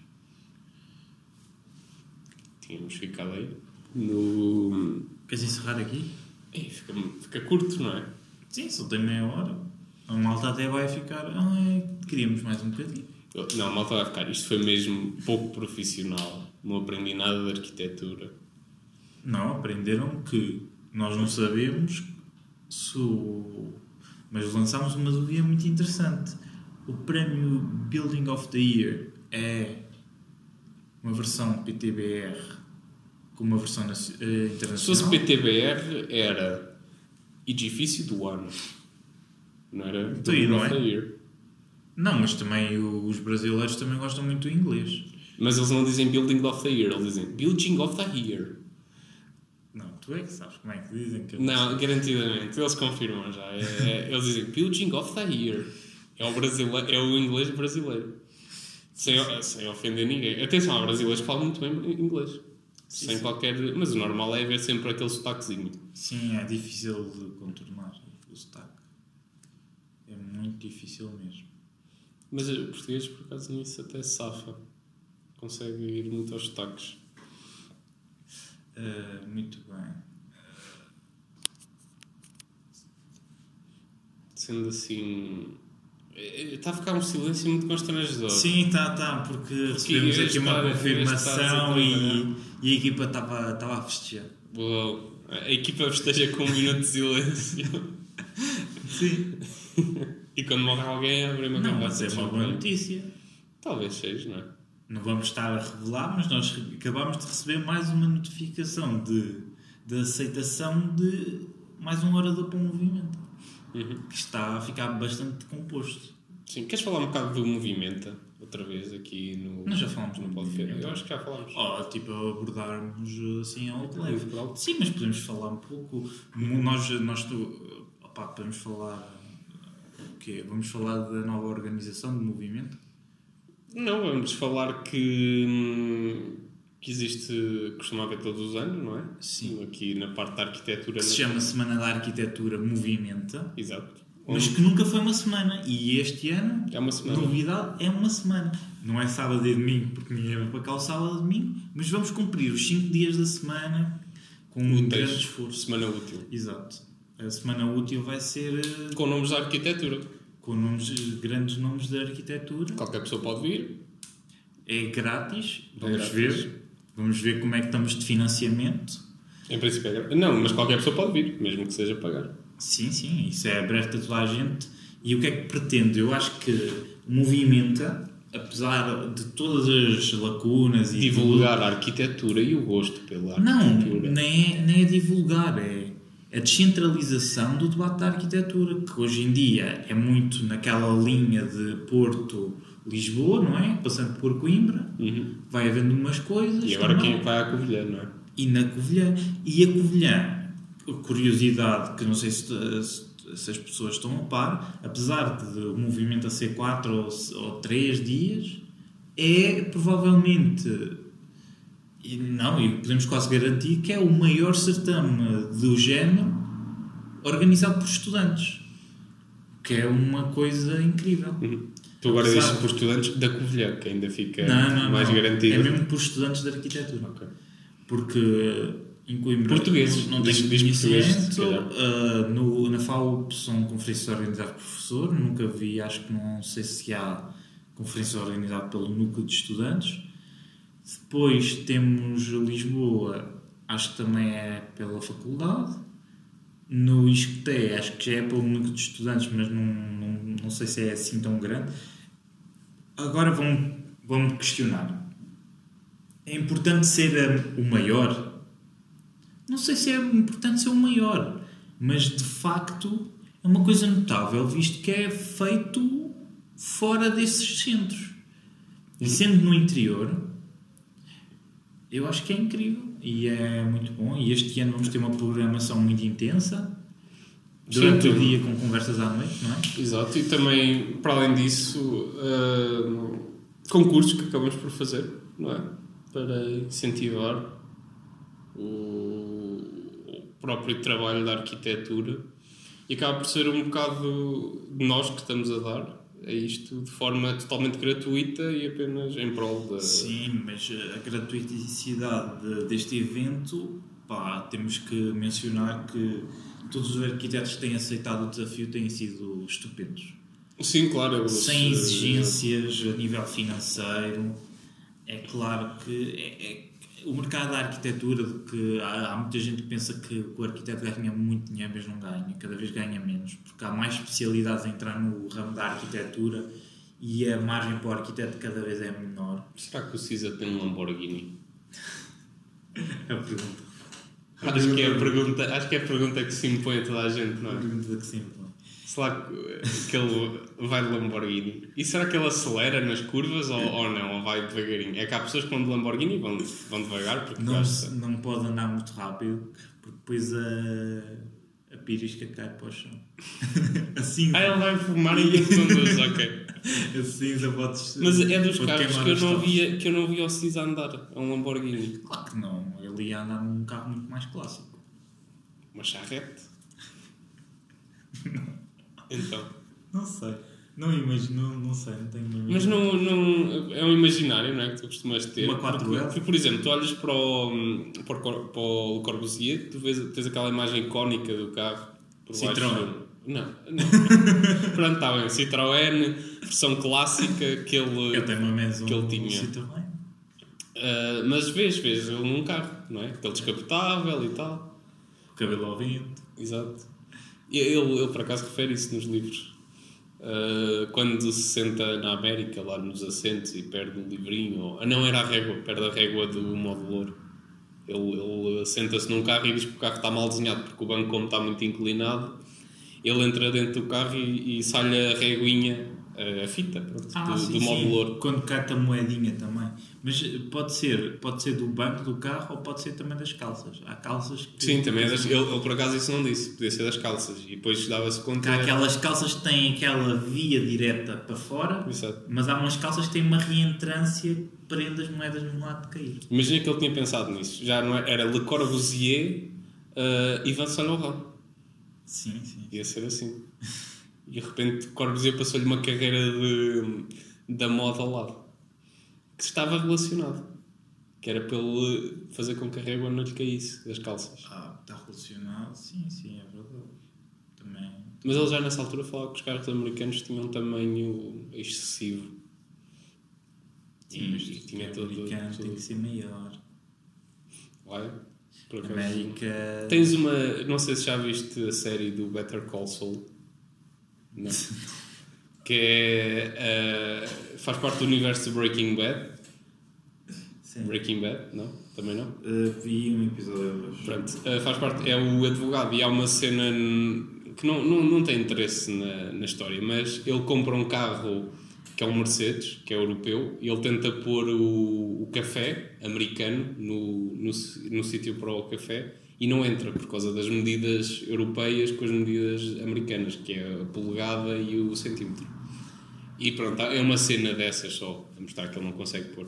Speaker 4: Tínhamos ficado aí no.
Speaker 3: Queres encerrar aqui?
Speaker 4: Ei, fica, fica curto, não é?
Speaker 3: Sim, só tem meia hora. A malta até vai ficar. Ai, queríamos mais um bocadinho.
Speaker 4: Eu- Não, a malta vai ficar. Isto foi mesmo pouco profissional. Não aprendi nada de arquitetura.
Speaker 3: Não, aprenderam que nós não sabemos se o... Mas lançámos uma dúvida muito interessante. O prémio Building of the Year é uma versão PTBR com uma versão eh, internacional?
Speaker 4: Se fosse PTBR, era edifício do ano. Não era
Speaker 3: Então, e não
Speaker 4: of
Speaker 3: é?
Speaker 4: the year.
Speaker 3: Não, mas também os brasileiros também gostam muito do inglês.
Speaker 4: Mas eles não dizem Building of the Year, eles dizem Building of the Year.
Speaker 3: Tu é que sabes como é que dizem que
Speaker 4: Não, garantidamente, eles confirmam já. É- é- eles dizem Building of the Year. É o, brasileiro, é o inglês brasileiro. Sem, sem ofender ninguém. Atenção, há brasileiros que falam muito bem inglês. sem qualquer. Mas o normal é haver sempre aquele sotaquezinho.
Speaker 3: Sim, é difícil de contornar o sotaque. É muito difícil mesmo.
Speaker 4: Mas o português, por acaso, nisso até safa. Consegue ir muito aos sotaques.
Speaker 3: Ah, muito bem.
Speaker 4: Sendo assim. Está a ficar um silêncio muito constrangedor.
Speaker 3: Sim, tá, tá, porque recebemos
Speaker 4: eu
Speaker 3: aqui uma confirmação e, e a equipa estava estava a festejar.
Speaker 4: A equipa festeja com um minuto de silêncio.
Speaker 3: Sim.
Speaker 4: e quando morre alguém, abre uma
Speaker 3: Não, mas é uma boa notícia.
Speaker 4: Talvez seja, não é?
Speaker 3: Não vamos estar a revelar, mas nós acabámos de receber mais uma notificação de, de aceitação de mais um orador para o movimento.
Speaker 4: Uhum.
Speaker 3: Que está a ficar bastante composto.
Speaker 4: Sim, queres falar um bocado do Movimenta outra vez aqui no.
Speaker 3: Nós já falámos
Speaker 4: no podcast? Eu acho que já falámos.
Speaker 3: Oh, tipo, abordarmos assim ao leve. Sim, mas podemos falar um pouco. Nós, nós tu, opá, podemos falar. O quê? Vamos falar da nova organização do movimento?
Speaker 4: Não, vamos falar que, hum, que existe, costuma haver todos os anos, não é?
Speaker 3: Sim.
Speaker 4: Aqui na parte da arquitetura.
Speaker 3: Que se
Speaker 4: na-
Speaker 3: chama Semana da Arquitetura Movimenta,
Speaker 4: Exato.
Speaker 3: mas que nunca foi uma semana. E este ano,
Speaker 4: É uma semana.
Speaker 3: novidade, é uma semana. Não é sábado e domingo, porque ninguém vai para cá o sábado e domingo, mas vamos cumprir os 5 dias da semana com um
Speaker 4: Úteis.
Speaker 3: grande esforço.
Speaker 4: Semana útil.
Speaker 3: Exato. A semana útil vai ser eh,
Speaker 4: Com nomes da arquitetura.
Speaker 3: Com nomes, grandes nomes da arquitetura.
Speaker 4: Qualquer pessoa pode vir.
Speaker 3: É grátis. Vamos
Speaker 4: grátis.
Speaker 3: ver. Vamos ver como é que estamos de financiamento.
Speaker 4: Em princípio é gra- Não, mas qualquer pessoa pode vir, mesmo que seja pagar.
Speaker 3: Sim, sim, isso é aberto a toda a gente. E o que é que pretende? Eu acho que Movimenta, apesar de todas as lacunas e
Speaker 4: Divulgar a arquitetura e o gosto pela
Speaker 3: tudo, não,
Speaker 4: arquitetura.
Speaker 3: nem é, nem é divulgar, é a descentralização do debate da arquitetura, que hoje em dia é muito naquela linha de Porto-Lisboa, não é? Passando por Coimbra,
Speaker 4: Uhum.
Speaker 3: vai havendo umas coisas.
Speaker 4: E agora
Speaker 3: também.
Speaker 4: quem vai à Covilhã, não é?
Speaker 3: e na Covilhã. E a Covilhã, curiosidade que não sei se, se as pessoas estão a par, apesar de o movimento a ser 4 ou, ou 3 dias, é provavelmente, e não, e podemos quase garantir que é o maior certame do género organizado por estudantes. Que é uma coisa incrível.
Speaker 4: Uhum. Tu agora dizes por estudantes da Covilhã, que ainda fica
Speaker 3: Não, não,
Speaker 4: mais
Speaker 3: não.
Speaker 4: garantido.
Speaker 3: É mesmo por estudantes de arquitetura.
Speaker 4: Ok.
Speaker 3: Porque em Coimbra
Speaker 4: Portugueses.
Speaker 3: não, tenho
Speaker 4: diz
Speaker 3: conhecimento. Ah, no, na FAUP são conferências organizadas por professor, nunca vi, acho que não sei se há conferência organizada pelo núcleo de estudantes. Depois temos Lisboa, acho que também é pela faculdade. No ISCTE, acho que já é pelo núcleo de estudantes, mas não, não, não sei se é assim tão grande. Agora vão, vão me questionar. é importante ser o maior. Não sei se é importante ser o maior, mas de facto é uma coisa notável, visto que é feito fora desses centros. E sendo no interior, eu acho que é incrível e é muito bom. E este ano vamos ter uma programação muito intensa durante
Speaker 4: Sim,
Speaker 3: o dia com conversas à noite, não é?
Speaker 4: Exato, e também, para além disso, ah, concursos que acabamos por fazer, não é? Para incentivar o, o próprio trabalho da arquitetura e acaba por ser um bocado de nós que estamos a dar a isto de forma totalmente gratuita e apenas em prol da.
Speaker 3: Sim, mas a gratuiticidade de- deste evento, pá, temos que mencionar que todos os arquitetos que têm aceitado o desafio têm sido estupendos.
Speaker 4: Sim, claro.
Speaker 3: Sem exigências a nível financeiro. É claro que é- é- o mercado da arquitetura, que há, há muita gente que pensa que o arquiteto ganha muito dinheiro, mas não ganha, cada vez ganha menos, porque há mais especialidades a entrar no ramo da arquitetura e a margem para o arquiteto cada vez é menor.
Speaker 4: Será que o Cisa tem um Lamborghini?
Speaker 3: É a pergunta.
Speaker 4: Acho que, é a pergunta, acho que é a pergunta que se impõe a toda a gente, não
Speaker 3: A
Speaker 4: é?
Speaker 3: pergunta que sempre.
Speaker 4: Será que, que ele vai de Lamborghini? E será que ele acelera nas curvas ou, ou não? Ou vai devagarinho? É que há pessoas que vão de Lamborghini e vão, vão devagar porque
Speaker 3: Não, não pode andar muito rápido, porque depois a, a pirisca cai para o chão. assim,
Speaker 4: Ah, ele vai fumar e conduz, ok.
Speaker 3: a cinza podes.
Speaker 4: Mas é dos carros que eu, não via, que eu não via o Cisa andar. É um Lamborghini.
Speaker 3: Claro que não, ele ia andar num carro muito mais clássico.
Speaker 4: Uma charrete. Então.
Speaker 3: Não sei. Não imagino, não, sei, não tenho
Speaker 4: Mas não, não, é um imaginário, não é? Que tu costumas ter.
Speaker 3: Uma 4L.
Speaker 4: Porque, porque, por exemplo, tu olhas para o, para o, para o Corbusier, tu vês, tens aquela imagem icónica do carro por baixo.
Speaker 3: Citroën.
Speaker 4: Não, não. Pronto, está bem. Citroën, versão clássica que ele.
Speaker 3: Eu tenho uma mesa
Speaker 4: que ele tinha.
Speaker 3: Citroën.
Speaker 4: Ah, mas vês, vês ele num carro, não é? Aquele descapotável e tal.
Speaker 3: Cabelo ao vento.
Speaker 4: Exato. Ele, ele por acaso refere isso nos livros. Uh, quando se senta na América, lá nos assentos, e perde o livrinho, ou, ah, não era a régua, perde a régua do módulo Ele, ele senta-se num carro e diz que o carro está mal desenhado, porque o banco, como está muito inclinado, ele entra dentro do carro e, e sai-lhe a réguinha, a, fita, pronto,
Speaker 3: Ah,
Speaker 4: do,
Speaker 3: sim,
Speaker 4: do
Speaker 3: Quando cata a moedinha também. Mas eh, pode ser, pode ser do banco do carro ou pode ser também das calças. Há calças que.
Speaker 4: Sim, também é das, ele, ele por acaso isso não disse, podia ser das calças, e depois dava-se conta.
Speaker 3: Há aquelas calças que têm aquela via direta para fora,
Speaker 4: Exato.
Speaker 3: mas há umas calças que têm uma reentrância que prende as moedas no lado de cair.
Speaker 4: Imagina que ele tinha pensado nisso. Já não é- era Le Corbusier uh, e Vincent Laurent.
Speaker 3: Sim, sim.
Speaker 4: Ia ser assim. E de repente Corbusier passou-lhe uma carreira de, da moda ao lado. Que estava relacionado. Que era para ele fazer com que a régua não lhe caísse das calças.
Speaker 3: Ah, está relacionado. Sim, sim, é verdade. Também.
Speaker 4: Mas ele já nessa altura falava que os carros americanos tinham um tamanho excessivo.
Speaker 3: Sim, mas
Speaker 4: E
Speaker 3: o
Speaker 4: tinha todo-
Speaker 3: americano
Speaker 4: todo-
Speaker 3: tem que ser maior.
Speaker 4: Vai? Por acaso.
Speaker 3: América.
Speaker 4: Tens uma. Não sei se já viste a série do Better Call Saul. Não. que é. eh, faz parte do universo do Breaking Bad.
Speaker 3: Sim.
Speaker 4: Breaking Bad, não? Também não?
Speaker 3: Uh, vi um episódio hoje.
Speaker 4: Pronto, eh, faz parte. É o advogado e há uma cena que não, não, não tem interesse na, na história, mas ele compra um carro que é um Mercedes, que é europeu, e ele tenta pôr o, o café americano no, no, no sítio para o café e não entra por causa das medidas europeias com as medidas americanas, que é a polegada e o centímetro. E pronto, é uma cena dessas só, a mostrar que ele não consegue pôr.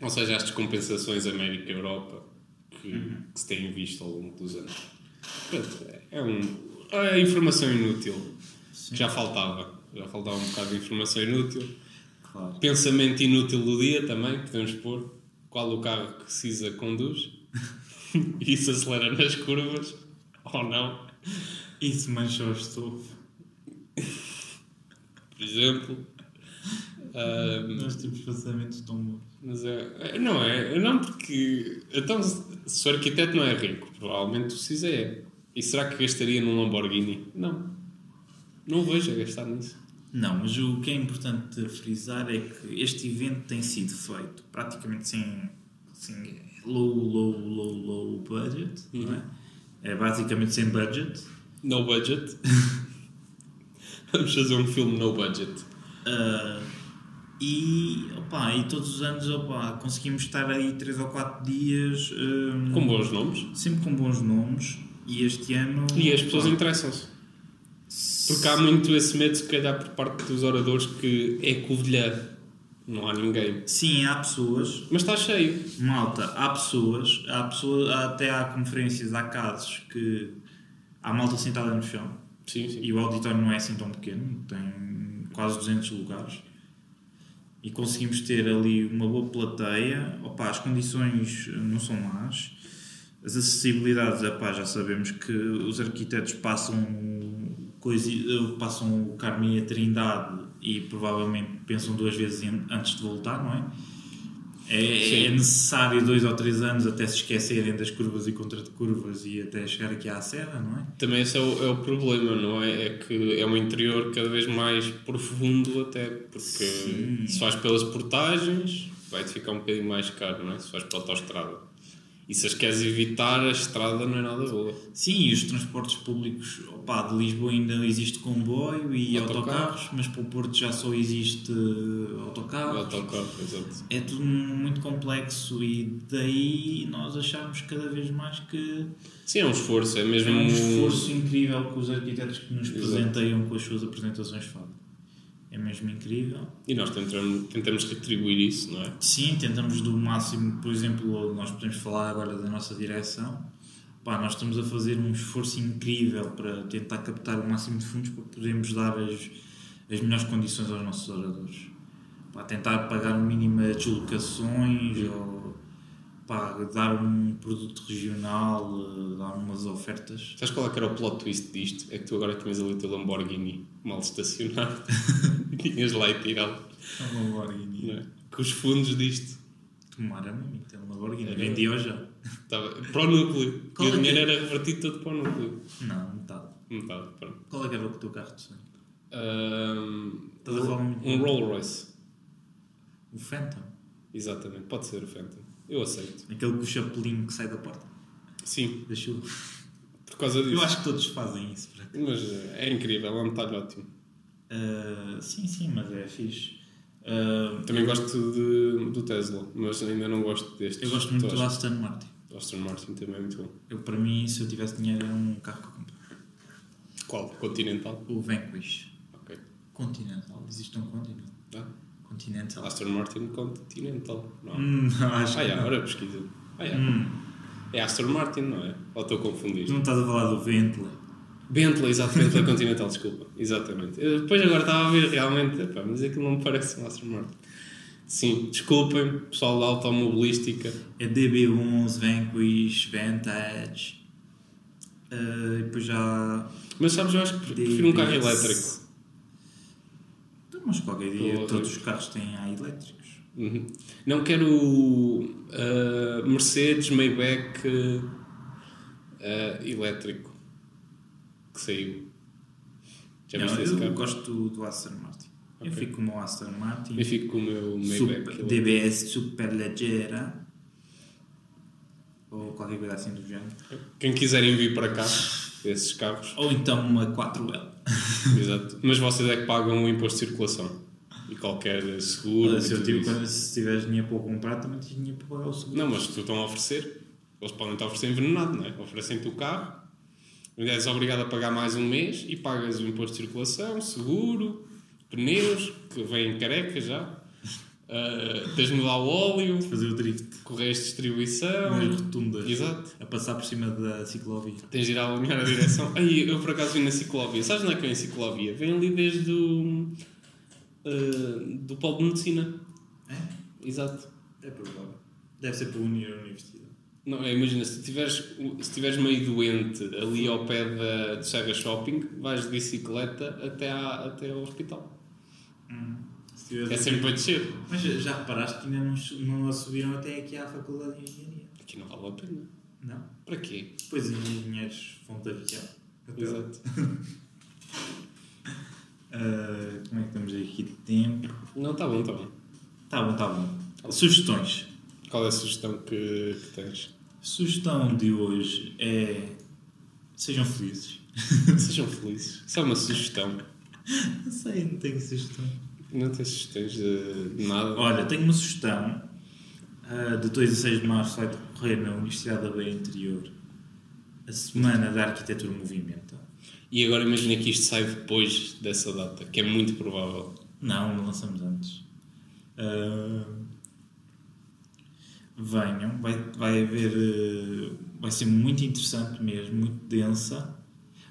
Speaker 4: Ou seja, as descompensações América-Europa que, que se têm visto ao longo dos anos. Portanto, é, um, é informação inútil que já faltava. Já faltava um bocado de informação inútil.
Speaker 3: Claro.
Speaker 4: Pensamento inútil do dia também, podemos pôr. Qual o carro que Cisa conduz? se acelera nas curvas ou não,
Speaker 3: Isso manchou o estofo.
Speaker 4: por exemplo. Ah,
Speaker 3: Nós temos pensamentos tão bons.
Speaker 4: Mas é, é- não é, não porque então se o arquiteto não é rico, provavelmente o Cisa é. E será que gastaria num Lamborghini? Não. Não o vejo a gastar nisso.
Speaker 3: Não, mas o que é importante frisar é que este evento tem sido feito praticamente sem Sim, low, low, low, low budget, não é? É basicamente sem budget.
Speaker 4: No budget. Vamos fazer um filme no budget.
Speaker 3: Ah, e, opa, e todos os anos opa, conseguimos estar aí 3 ou 4 dias hum,
Speaker 4: Com bons nomes.
Speaker 3: sempre com bons nomes e este ano
Speaker 4: E as pessoas interessam-se. Porque há muito esse medo, se calhar, por parte dos oradores, que é covilhã. Não há ninguém.
Speaker 3: sim, há pessoas
Speaker 4: Mas está cheio.
Speaker 3: malta, há pessoas há pessoas, até há conferências, há casos que há malta sentada no chão
Speaker 4: Sim, sim.
Speaker 3: e o auditório não é assim tão pequeno tem quase 200 lugares e conseguimos ter ali uma boa plateia opa, as condições não são más as acessibilidades epá, já sabemos que os arquitetos passam coisa, passam o Carme e a Trindade e provavelmente pensam duas vezes antes de voltar, não é? É, é necessário dois ou três anos até se esquecerem das curvas e contra de curvas e até chegar aqui à serra, não é?
Speaker 4: Também esse é o, é o problema, não é? É que é um interior cada vez mais profundo, até porque
Speaker 3: Sim.
Speaker 4: se faz pelas portagens vai-te ficar um bocadinho mais caro, não é? Se faz pela autostrada. E se as queres evitar, a estrada não é nada boa.
Speaker 3: Sim, e os transportes públicos, opá, de Lisboa ainda existe comboio e
Speaker 4: Autocarros.
Speaker 3: autocarros, mas para o Porto já só existe autocarros.
Speaker 4: Autocarro, exato.
Speaker 3: É tudo muito complexo e daí nós achamos cada vez mais que
Speaker 4: Sim, é um esforço, é
Speaker 3: é
Speaker 4: mesmo
Speaker 3: um esforço incrível que os arquitetos que nos
Speaker 4: Exato.
Speaker 3: presenteiam com as suas apresentações fazem. É mesmo incrível.
Speaker 4: E nós tentamos, tentamos retribuir isso, não é?
Speaker 3: Sim, tentamos do máximo, por exemplo, nós podemos falar agora da nossa direção. Pá, nós estamos a fazer um esforço incrível para tentar captar o máximo de fundos para podermos dar as, as melhores condições aos nossos oradores. Pá, tentar pagar o mínimo de deslocações ou pá, dar um produto regional, eh, dar umas ofertas.
Speaker 4: Sabes qual é que era o plot twist disto? É que tu agora tinhas ali o teu Lamborghini mal estacionado e tinhas lá e tirá-lo,
Speaker 3: Um Lamborghini.
Speaker 4: não é? Com os fundos disto.
Speaker 3: Tomara mesmo, tem um Lamborghini.
Speaker 4: É
Speaker 3: Vendi já.
Speaker 4: Estava para o núcleo.
Speaker 3: Qual
Speaker 4: e o
Speaker 3: é que
Speaker 4: dinheiro
Speaker 3: é?
Speaker 4: era revertido todo para o núcleo.
Speaker 3: Não, metade.
Speaker 4: Metade, pronto.
Speaker 3: Qual é que era o teu carro de sonho? Muito
Speaker 4: um Rolls Royce.
Speaker 3: O Phantom.
Speaker 4: Exatamente, pode ser o Phantom. Eu aceito.
Speaker 3: Aquele com o chapelinho que sai da porta
Speaker 4: Sim,
Speaker 3: da chuva.
Speaker 4: por causa disso.
Speaker 3: Eu acho que todos fazem isso.
Speaker 4: Mas eh, é incrível, é um detalhe ótimo.
Speaker 3: Ah, sim, sim, mas é fixe. Ah,
Speaker 4: Também gosto de, do Tesla, mas ainda não gosto destes.
Speaker 3: eu gosto muito do? Aston Martin.
Speaker 4: Aston Martin também é muito bom.
Speaker 3: Eu, para mim, se eu tivesse dinheiro, era um carro que eu comprava.
Speaker 4: Qual? Continental?
Speaker 3: O Vanquish.
Speaker 4: Ok.
Speaker 3: Continental. Existe um Continental.
Speaker 4: Ah,
Speaker 3: Continental.
Speaker 4: Aston Martin Continental. Não.
Speaker 3: Hum, não, acho
Speaker 4: Ah,
Speaker 3: que não.
Speaker 4: agora pesquisa. Ah, já.
Speaker 3: Hum,
Speaker 4: É Aston Martin, não é? Ou estou a confundir?
Speaker 3: não estás a falar do Bentley.
Speaker 4: Bentley, exato, Bentley Continental, desculpa. Exatamente. Eu depois agora estava a ver realmente, epá, mas aquilo não me parece um Aston Martin. Sim, desculpem, pessoal da automobilística.
Speaker 3: É DB11, Vanquish, Vantage. E depois já.
Speaker 4: Mas sabes, eu acho que prefiro um carro elétrico.
Speaker 3: Mas qualquer dia
Speaker 4: Porra.
Speaker 3: todos os carros têm ar elétricos.
Speaker 4: Uhum. Não quero uh, Mercedes Maybach uh, uh, elétrico que saiu. Já
Speaker 3: Não,
Speaker 4: viste esse
Speaker 3: eu
Speaker 4: carro?
Speaker 3: gosto do, Aston Martin. Eu
Speaker 4: Ok.
Speaker 3: fico com o meu Aston Martin.
Speaker 4: Eu fico com o meu Maybach
Speaker 3: Super. DBS Super Leggera. Ou qualquer coisa assim do género.
Speaker 4: Quem quiserem vir para cá, esses carros,
Speaker 3: Ou então uma 4L.
Speaker 4: exato. Mas vocês é que pagam o imposto de circulação e qualquer seguro.
Speaker 3: Olha, se, eu
Speaker 4: isso.
Speaker 3: quando- se tiveres dinheiro para comprar, também tens dinheiro para pagar o seguro.
Speaker 4: Não, mas tu estão a oferecer. Eles podem te oferecer envenenado, não é? Oferecem-te o carro, és obrigado a pagar mais um mês e pagas o imposto de circulação, seguro, pneus, que vêm careca já. Uh, tens de mudar o óleo,
Speaker 3: Fazer o drift
Speaker 4: correios de distribuição.
Speaker 3: nas rotundas.
Speaker 4: Exato.
Speaker 3: A passar por cima da ciclovia.
Speaker 4: Tens de ir a alinhar a direção. Aí, eu por acaso vim na ciclovia. Sabes onde é que vem a ciclovia? Vem ali desde o. uh, do polo de medicina.
Speaker 3: É?
Speaker 4: Exato.
Speaker 3: É provável. Deve ser para unir a universidade.
Speaker 4: Não, é, imagina, se tiveres, se tiveres meio doente ali ao pé da, do Serra Shopping, vais de bicicleta até, à, até ao hospital.
Speaker 3: Tiveres
Speaker 4: É
Speaker 3: um-
Speaker 4: sempre para descer.
Speaker 3: Mas já reparaste que ainda não, não a subiram até aqui à Faculdade de Engenharia?
Speaker 4: Aqui não vale a pena.
Speaker 3: Não?
Speaker 4: Para quê?
Speaker 3: Pois os engenheiros vão-te aviar. Até lá.
Speaker 4: Exato.
Speaker 3: Ah, como é que estamos aqui de tempo?
Speaker 4: Não, está bom, está bom.
Speaker 3: Tá bom, tá bom. Sugestões.
Speaker 4: Qual é a sugestão que, que tens?
Speaker 3: A sugestão de hoje é. Sejam felizes.
Speaker 4: Sejam felizes. Isso é uma sugestão.
Speaker 3: Não sei, não tenho sugestão.
Speaker 4: Não tens sugestões de, de nada?
Speaker 3: Olha, tenho uma sugestão. ah, de 2 a 6 de março vai decorrer na Universidade da Beira Interior a Semana da Arquitetura Movimenta.
Speaker 4: E agora imagina que isto sai depois dessa data, que é muito provável.
Speaker 3: Não, não lançamos antes. Ah, venham, vai, vai haver. eh, vai ser muito interessante mesmo, muito densa.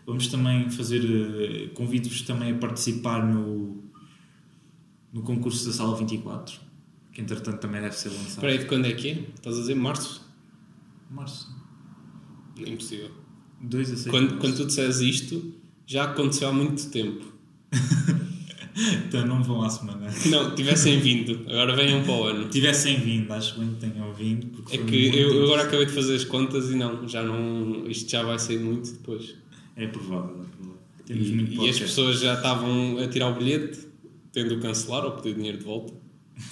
Speaker 3: Vamos também fazer. eh, Convido-vos também a participar no, no concurso da Sala 24, que entretanto também deve ser lançado.
Speaker 4: Espera aí, de quando é que é? Estás a dizer março?
Speaker 3: Março.
Speaker 4: É impossível.
Speaker 3: 2 a 6
Speaker 4: Quando, quando tu disseres isto, já aconteceu há muito tempo.
Speaker 3: Então não vão à semana.
Speaker 4: Não, tivessem vindo, agora venham para o ano.
Speaker 3: Tivessem vindo, acho bem que tenham vindo. Porque
Speaker 4: É que eu, eu agora acabei de fazer as contas e não, já não. Isto já vai sair muito depois.
Speaker 3: É provável, é provável. Temos muito
Speaker 4: E, e as pessoas já estavam a tirar o bilhete, tendo cancelar ou pedir dinheiro de volta.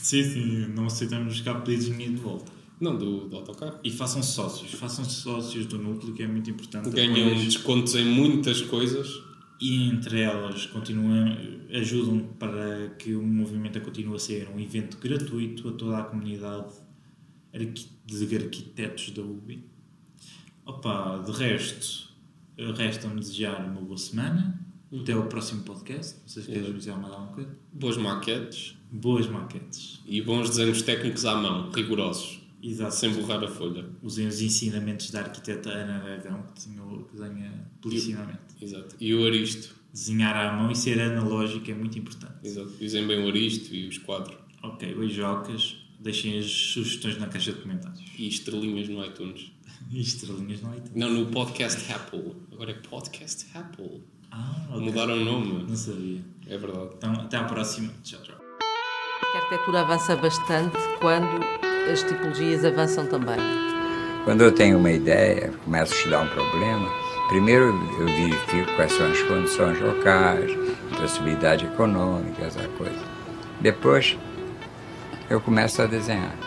Speaker 3: Sim, sim, não aceitamos cá pedidos de dinheiro de volta.
Speaker 4: Não, do, do autocarro.
Speaker 3: E façam sócios, façam sócios do núcleo, que é muito importante.
Speaker 4: Ganham
Speaker 3: Depois-
Speaker 4: descontos em muitas coisas.
Speaker 3: E entre elas continuam, ajudam para que o movimento continue a ser um evento gratuito a toda a comunidade de arquitetos da UBI. Opa, de resto, resta-me desejar uma boa semana. Até ao próximo podcast. Não sei se queres dizer mais alguma coisa.
Speaker 4: Boas maquetes
Speaker 3: Boas maquetes.
Speaker 4: e bons desenhos técnicos à mão, rigorosos,
Speaker 3: Exato.
Speaker 4: sem borrar a folha.
Speaker 3: Usem os ensinamentos da arquiteta Ana que desenhou- que desenha belíssimamente.
Speaker 4: Exato. E o aristo.
Speaker 3: Desenhar à mão e ser analógico é muito importante.
Speaker 4: Exato. Usem bem o aristo e os quadros.
Speaker 3: Ok, beijocas. Deixem as sugestões na caixa de comentários.
Speaker 4: E estrelinhas no iTunes.
Speaker 3: E estrelinhas no iTunes.
Speaker 4: Não, no podcast Apple. Agora é podcast Apple.
Speaker 3: Ah, ok.
Speaker 4: Mudaram o nome.
Speaker 3: Não sabia.
Speaker 4: É verdade.
Speaker 3: Então, até à próxima. Tchau, tchau.
Speaker 1: A arquitetura avança bastante quando as tipologias avançam também.
Speaker 2: Quando eu tenho uma ideia, começo a estudar um problema, primeiro eu verifico quais são as condições locais, possibilidade econômica, essa coisa. Depois eu começo a desenhar.